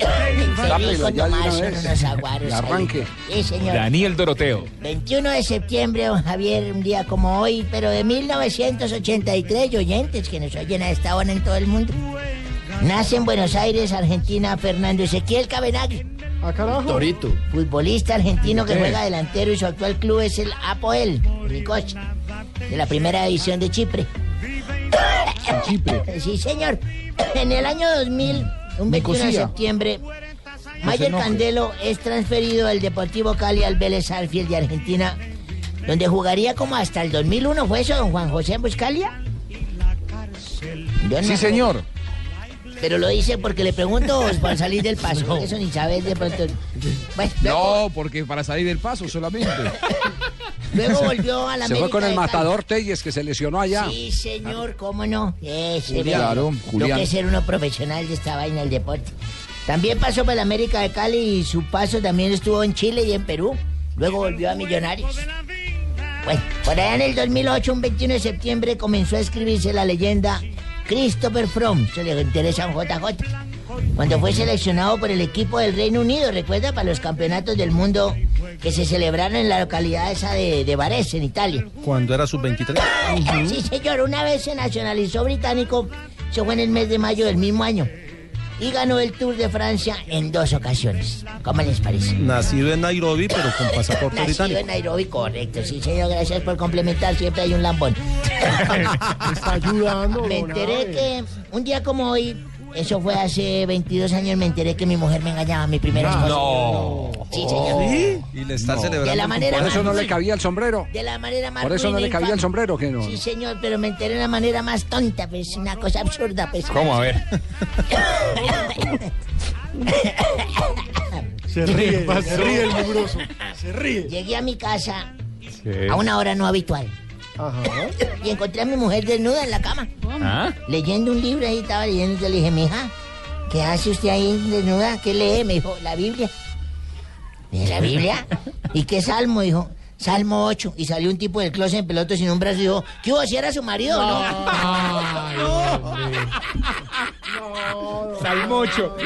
[LAUGHS] Rico ya de una tomarse vez. unos aguaros ahí. arranque. Sí, señor. Daniel Doroteo. 21 de septiembre, don Javier, un día como hoy, pero de 1983, y oyentes que nos oyen a esta hora en todo el mundo. Nace en Buenos Aires, Argentina, Fernando Ezequiel Cabenagui. Ah, carajo. Torito. Futbolista argentino que juega delantero y su actual club es el Apoel Nicosia, de la primera división de Chipre. Chipre. Sí, señor. En el año 2000, un 21 de septiembre, se Mayer. Candelo es transferido del Deportivo Cali al Vélez Sarsfield de Argentina, donde jugaría como hasta el 2001. ¿Fue eso, don Juan José Buscalia? No Sí, señor. Pero lo dice porque le pregunto [LAUGHS] para salir del paso. Eso ni sabes de pronto. Bueno, No, porque para salir del paso solamente. [LAUGHS] luego [LAUGHS] volvió a la Se fue América con el matador Telles que se lesionó allá. Sí, señor, cómo no. Ese Julián. Claro, Lo Julián. que es ser uno profesional de esta vaina del deporte. También pasó por la América de Cali y su paso también estuvo en Chile y en Perú. Luego volvió a Millonarios. Bueno, por allá en el 2008, un 21 de septiembre, comenzó a escribirse la leyenda Christopher Fromm. Se le interesa a un JJ. Cuando fue seleccionado por el equipo del Reino Unido, recuerda, para los campeonatos del mundo que se celebraron en la localidad esa de, de Varese, en Italia. Cuando era sub-23. Sí, señor, una vez se nacionalizó británico, eso fue en el mes de mayo del mismo año. Y ganó el Tour de Francia en dos ocasiones. ¿Cómo les parece? Nacido en Nairobi, pero con pasaporte Nacido británico. en Nairobi, correcto. Sí, señor, gracias por complementar. Siempre hay un lambón. [LAUGHS] Está ayudando. Me enteré que un día como hoy, eso fue hace 22 años, me enteré que mi mujer me engañaba, mi primera esposa. No. Sí, señor. Y le está No. celebrando. De la el manera Por eso no le cabía el sombrero. De la manera más Por eso no le cabía el sombrero, que no. Sí, señor, pero me enteré de la manera más tonta, pues, una cosa absurda, pues. ¿Cómo? A ver. [LAUGHS] Se ríe, ¿Qué se ríe el mugroso. Se ríe. Llegué a mi casa a una hora no habitual Ajá. y encontré a mi mujer desnuda en la cama, ¿Ah? leyendo un libro ahí, estaba leyendo, y yo le dije, mija, ¿qué hace usted ahí desnuda? ¿Qué lee? Me dijo, la Biblia. ¿De la Biblia? ¿Y qué salmo? Dijo, Salmo 8. Y salió un tipo del closet en peloto sin un brazo y dijo, ¿qué hubo? ¿Si era su marido o no? [LAUGHS] [LAUGHS] Salmocho.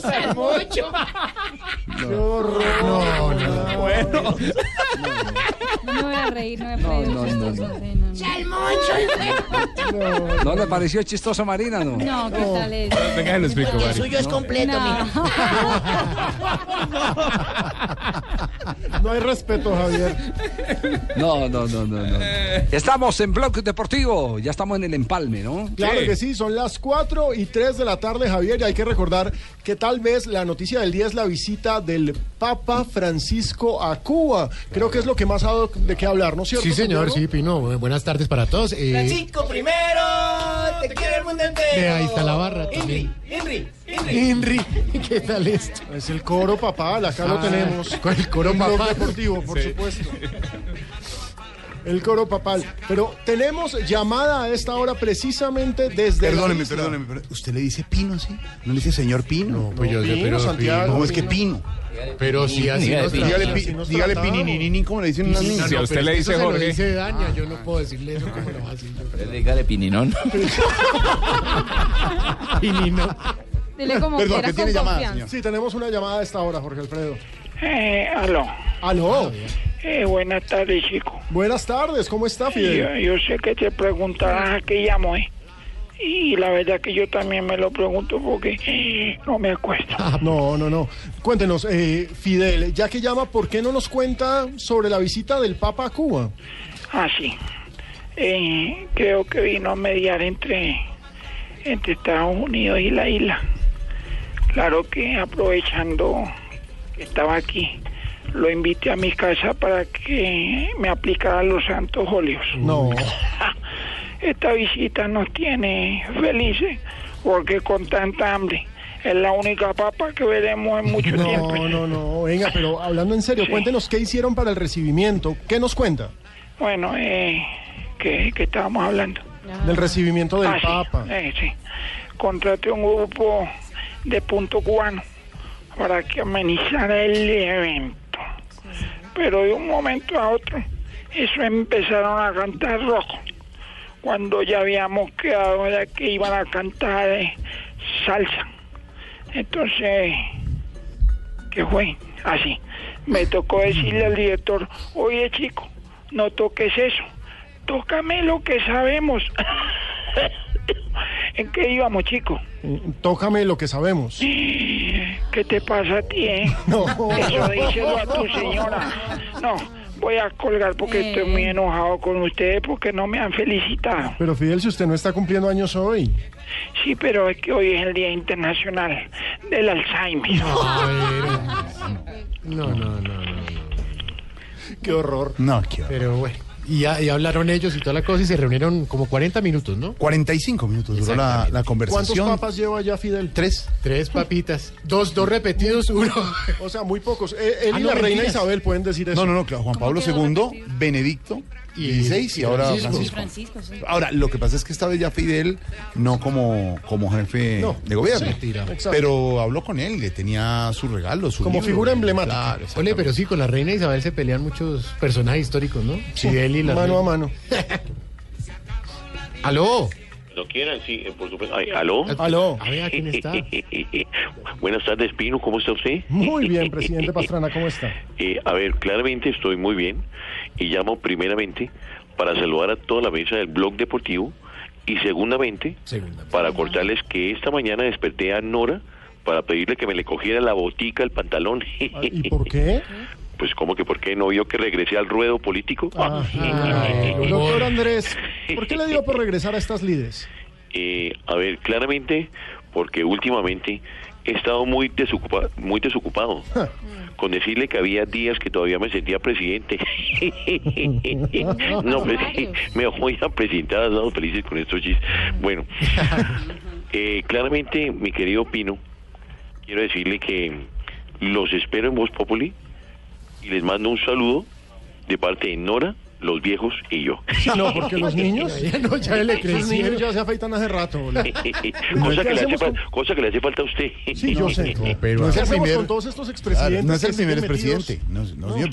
Salmocho. Qué horror. No, no. Bueno. No me voy a reír, no me voy a reír. No, no, no. Salmocho. ¿No le pareció chistoso, Marina? No. No, ¿qué tal es? Venga, lo explico, El suyo es completo, No. [LAUGHS] No hay respeto, Javier. No, no, no, no, no. Estamos en Bloque Deportivo. Ya estamos en el empalme, ¿no? Claro que sí, son las 4 y 3 de la tarde, Javier, y hay que recordar que tal vez la noticia del día es la visita del Papa Francisco a Cuba. Creo que es lo que más ha dado de qué hablar, ¿no es cierto? Sí, señor, sí, Pino. Bu- Buenas tardes para todos. Eh, Francisco primero, te quiere el mundo entero. de ahí está la barra también. Henry, Henry. Henry, [LAUGHS] ¿qué tal esto? Es el coro papal, acá lo Ah, tenemos. con el coro Blog papal. deportivo, por Sí. supuesto. El coro papal. Pero tenemos llamada a esta hora precisamente desde. la Perdóneme, perdóneme, pero ¿usted le dice Pino, sí? ¿No le dice señor Pino? No, pues yo- yo- pero Santiago, ¿Cómo es que Pino. Pino? Pero si así nos Dígale, tratan. pi- Así nos dígale como le dicen No, no, niñas. Si a usted pero le dice eso se lo Jorge. dice Daña, yo no puedo decirle eso como lo va a decir yo. Dígale Pininón. [LAUGHS] Pinino. Dile como Perdón, que tiene con llamada, confianza. señor. Sí, tenemos una llamada a esta hora, Jorge Alfredo. Eh, aló. Aló. Eh, buenas tardes, chico. Buenas tardes, ¿cómo está, Yo, Fidel? yo sé que te preguntarás a qué llamo, ¿eh? Y la verdad que yo también me lo pregunto porque eh, no me acuesto. No, no, no. Cuéntenos, eh, Fidel, ya que llama, ¿por qué no nos cuenta sobre la visita del Papa a Cuba? Ah, sí. Eh, creo que vino a mediar entre, entre Estados Unidos y la isla. Claro que aprovechando que estaba aquí, lo invité a mi casa para que me aplicara los santos óleos. No. [LAUGHS] Esta visita nos tiene felices porque con tanta hambre Es la única papa que veremos en mucho tiempo. No, no, no. Venga, pero hablando en serio, cuéntenos qué hicieron para el recibimiento. ¿Qué nos cuenta? Bueno, eh, ¿qué, qué estábamos hablando? Del recibimiento del Ah, sí, Papa. eh, sí. Contraté un grupo de punto cubano para que amenizara el evento. Pero de un momento a otro, eso empezaron a cantar rojo. Cuando ya habíamos quedado de que iban a cantar eh, salsa. Entonces, ¿qué fue? Así. Me tocó decirle al director, oye chico, no toques eso. Tócame lo que sabemos. [LAUGHS] ¿En qué íbamos, chico? Tócame lo que sabemos. ¿Qué te pasa a ti, eh? [LAUGHS] No. Eso díselo a tu señora. No, voy a colgar porque estoy muy enojado con ustedes porque no me han felicitado. Pero Fidel, si usted no está cumpliendo años hoy. Sí, pero es que hoy es el Día Internacional del Alzheimer. No, [LAUGHS] no, no, no. Qué horror. No, qué horror. Pero bueno. Y ya, y hablaron ellos y toda la cosa y se reunieron como 40 minutos, ¿no? 45 minutos duró la, la ¿Cuántos conversación. papas lleva ya Fidel? Tres. Tres papitas. Dos, dos repetidos, uno. O sea, muy pocos. Eh, él Ah, y no, la reina mentiras. Isabel pueden decir eso. No, no, no, claro, Juan Pablo II, Benedicto, Y- 16 y, ahora Francisco. Francisco. Ahora, lo que pasa es que esta vez ya Fidel no como, como jefe No, de gobierno, sí, pero habló con él, le tenía su regalo, su Como libro. figura emblemática. Claro, Ole, exactamente. pero sí, con la reina Isabel se pelean muchos personajes históricos, ¿no? Fidel y la Mano a mano. [LAUGHS] ¿Aló? Lo quieran, sí, eh, por supuesto. Ay, ¿Aló? Aló. A ver, ¿a quién está? [LAUGHS] Buenas tardes, Pino, ¿cómo está usted? Muy bien, presidente Pastrana, ¿cómo está? [LAUGHS] Eh, a ver, claramente estoy muy bien y llamo primeramente para saludar a toda la mesa del blog deportivo y segundamente para cortarles que esta mañana desperté a Nora para pedirle que me le cogiera la botica, el pantalón. Ah, ¿Y por [LAUGHS] qué? Pues como que por qué no vio que regresé al ruedo político. Ah, [LAUGHS] Doctor Andrés, ¿por qué le dio por regresar a estas lides? Eh, a ver, claramente porque últimamente he estado muy, desocupa- muy desocupado. Con decirle que había días que todavía me sentía presidente. [LAUGHS] no, pues, me voy a presentar a felices con estos chistes. Bueno, [LAUGHS] eh, claramente, mi querido Pino, quiero decirle que los espero en Voz Populi y les mando un saludo de parte de Nora, los viejos y yo. No, porque los niños. [LAUGHS] Ya no, ya le crecieron. niños ya se afeitan hace rato. boludo. [LAUGHS] cosa, que le hace fal- cosa que le hace falta a usted. Sí, yo sé. [LAUGHS] pero ¿Qué es el primer- con todos estos Claro, expresidentes? no es el primer expresidente. No, no, No. señor,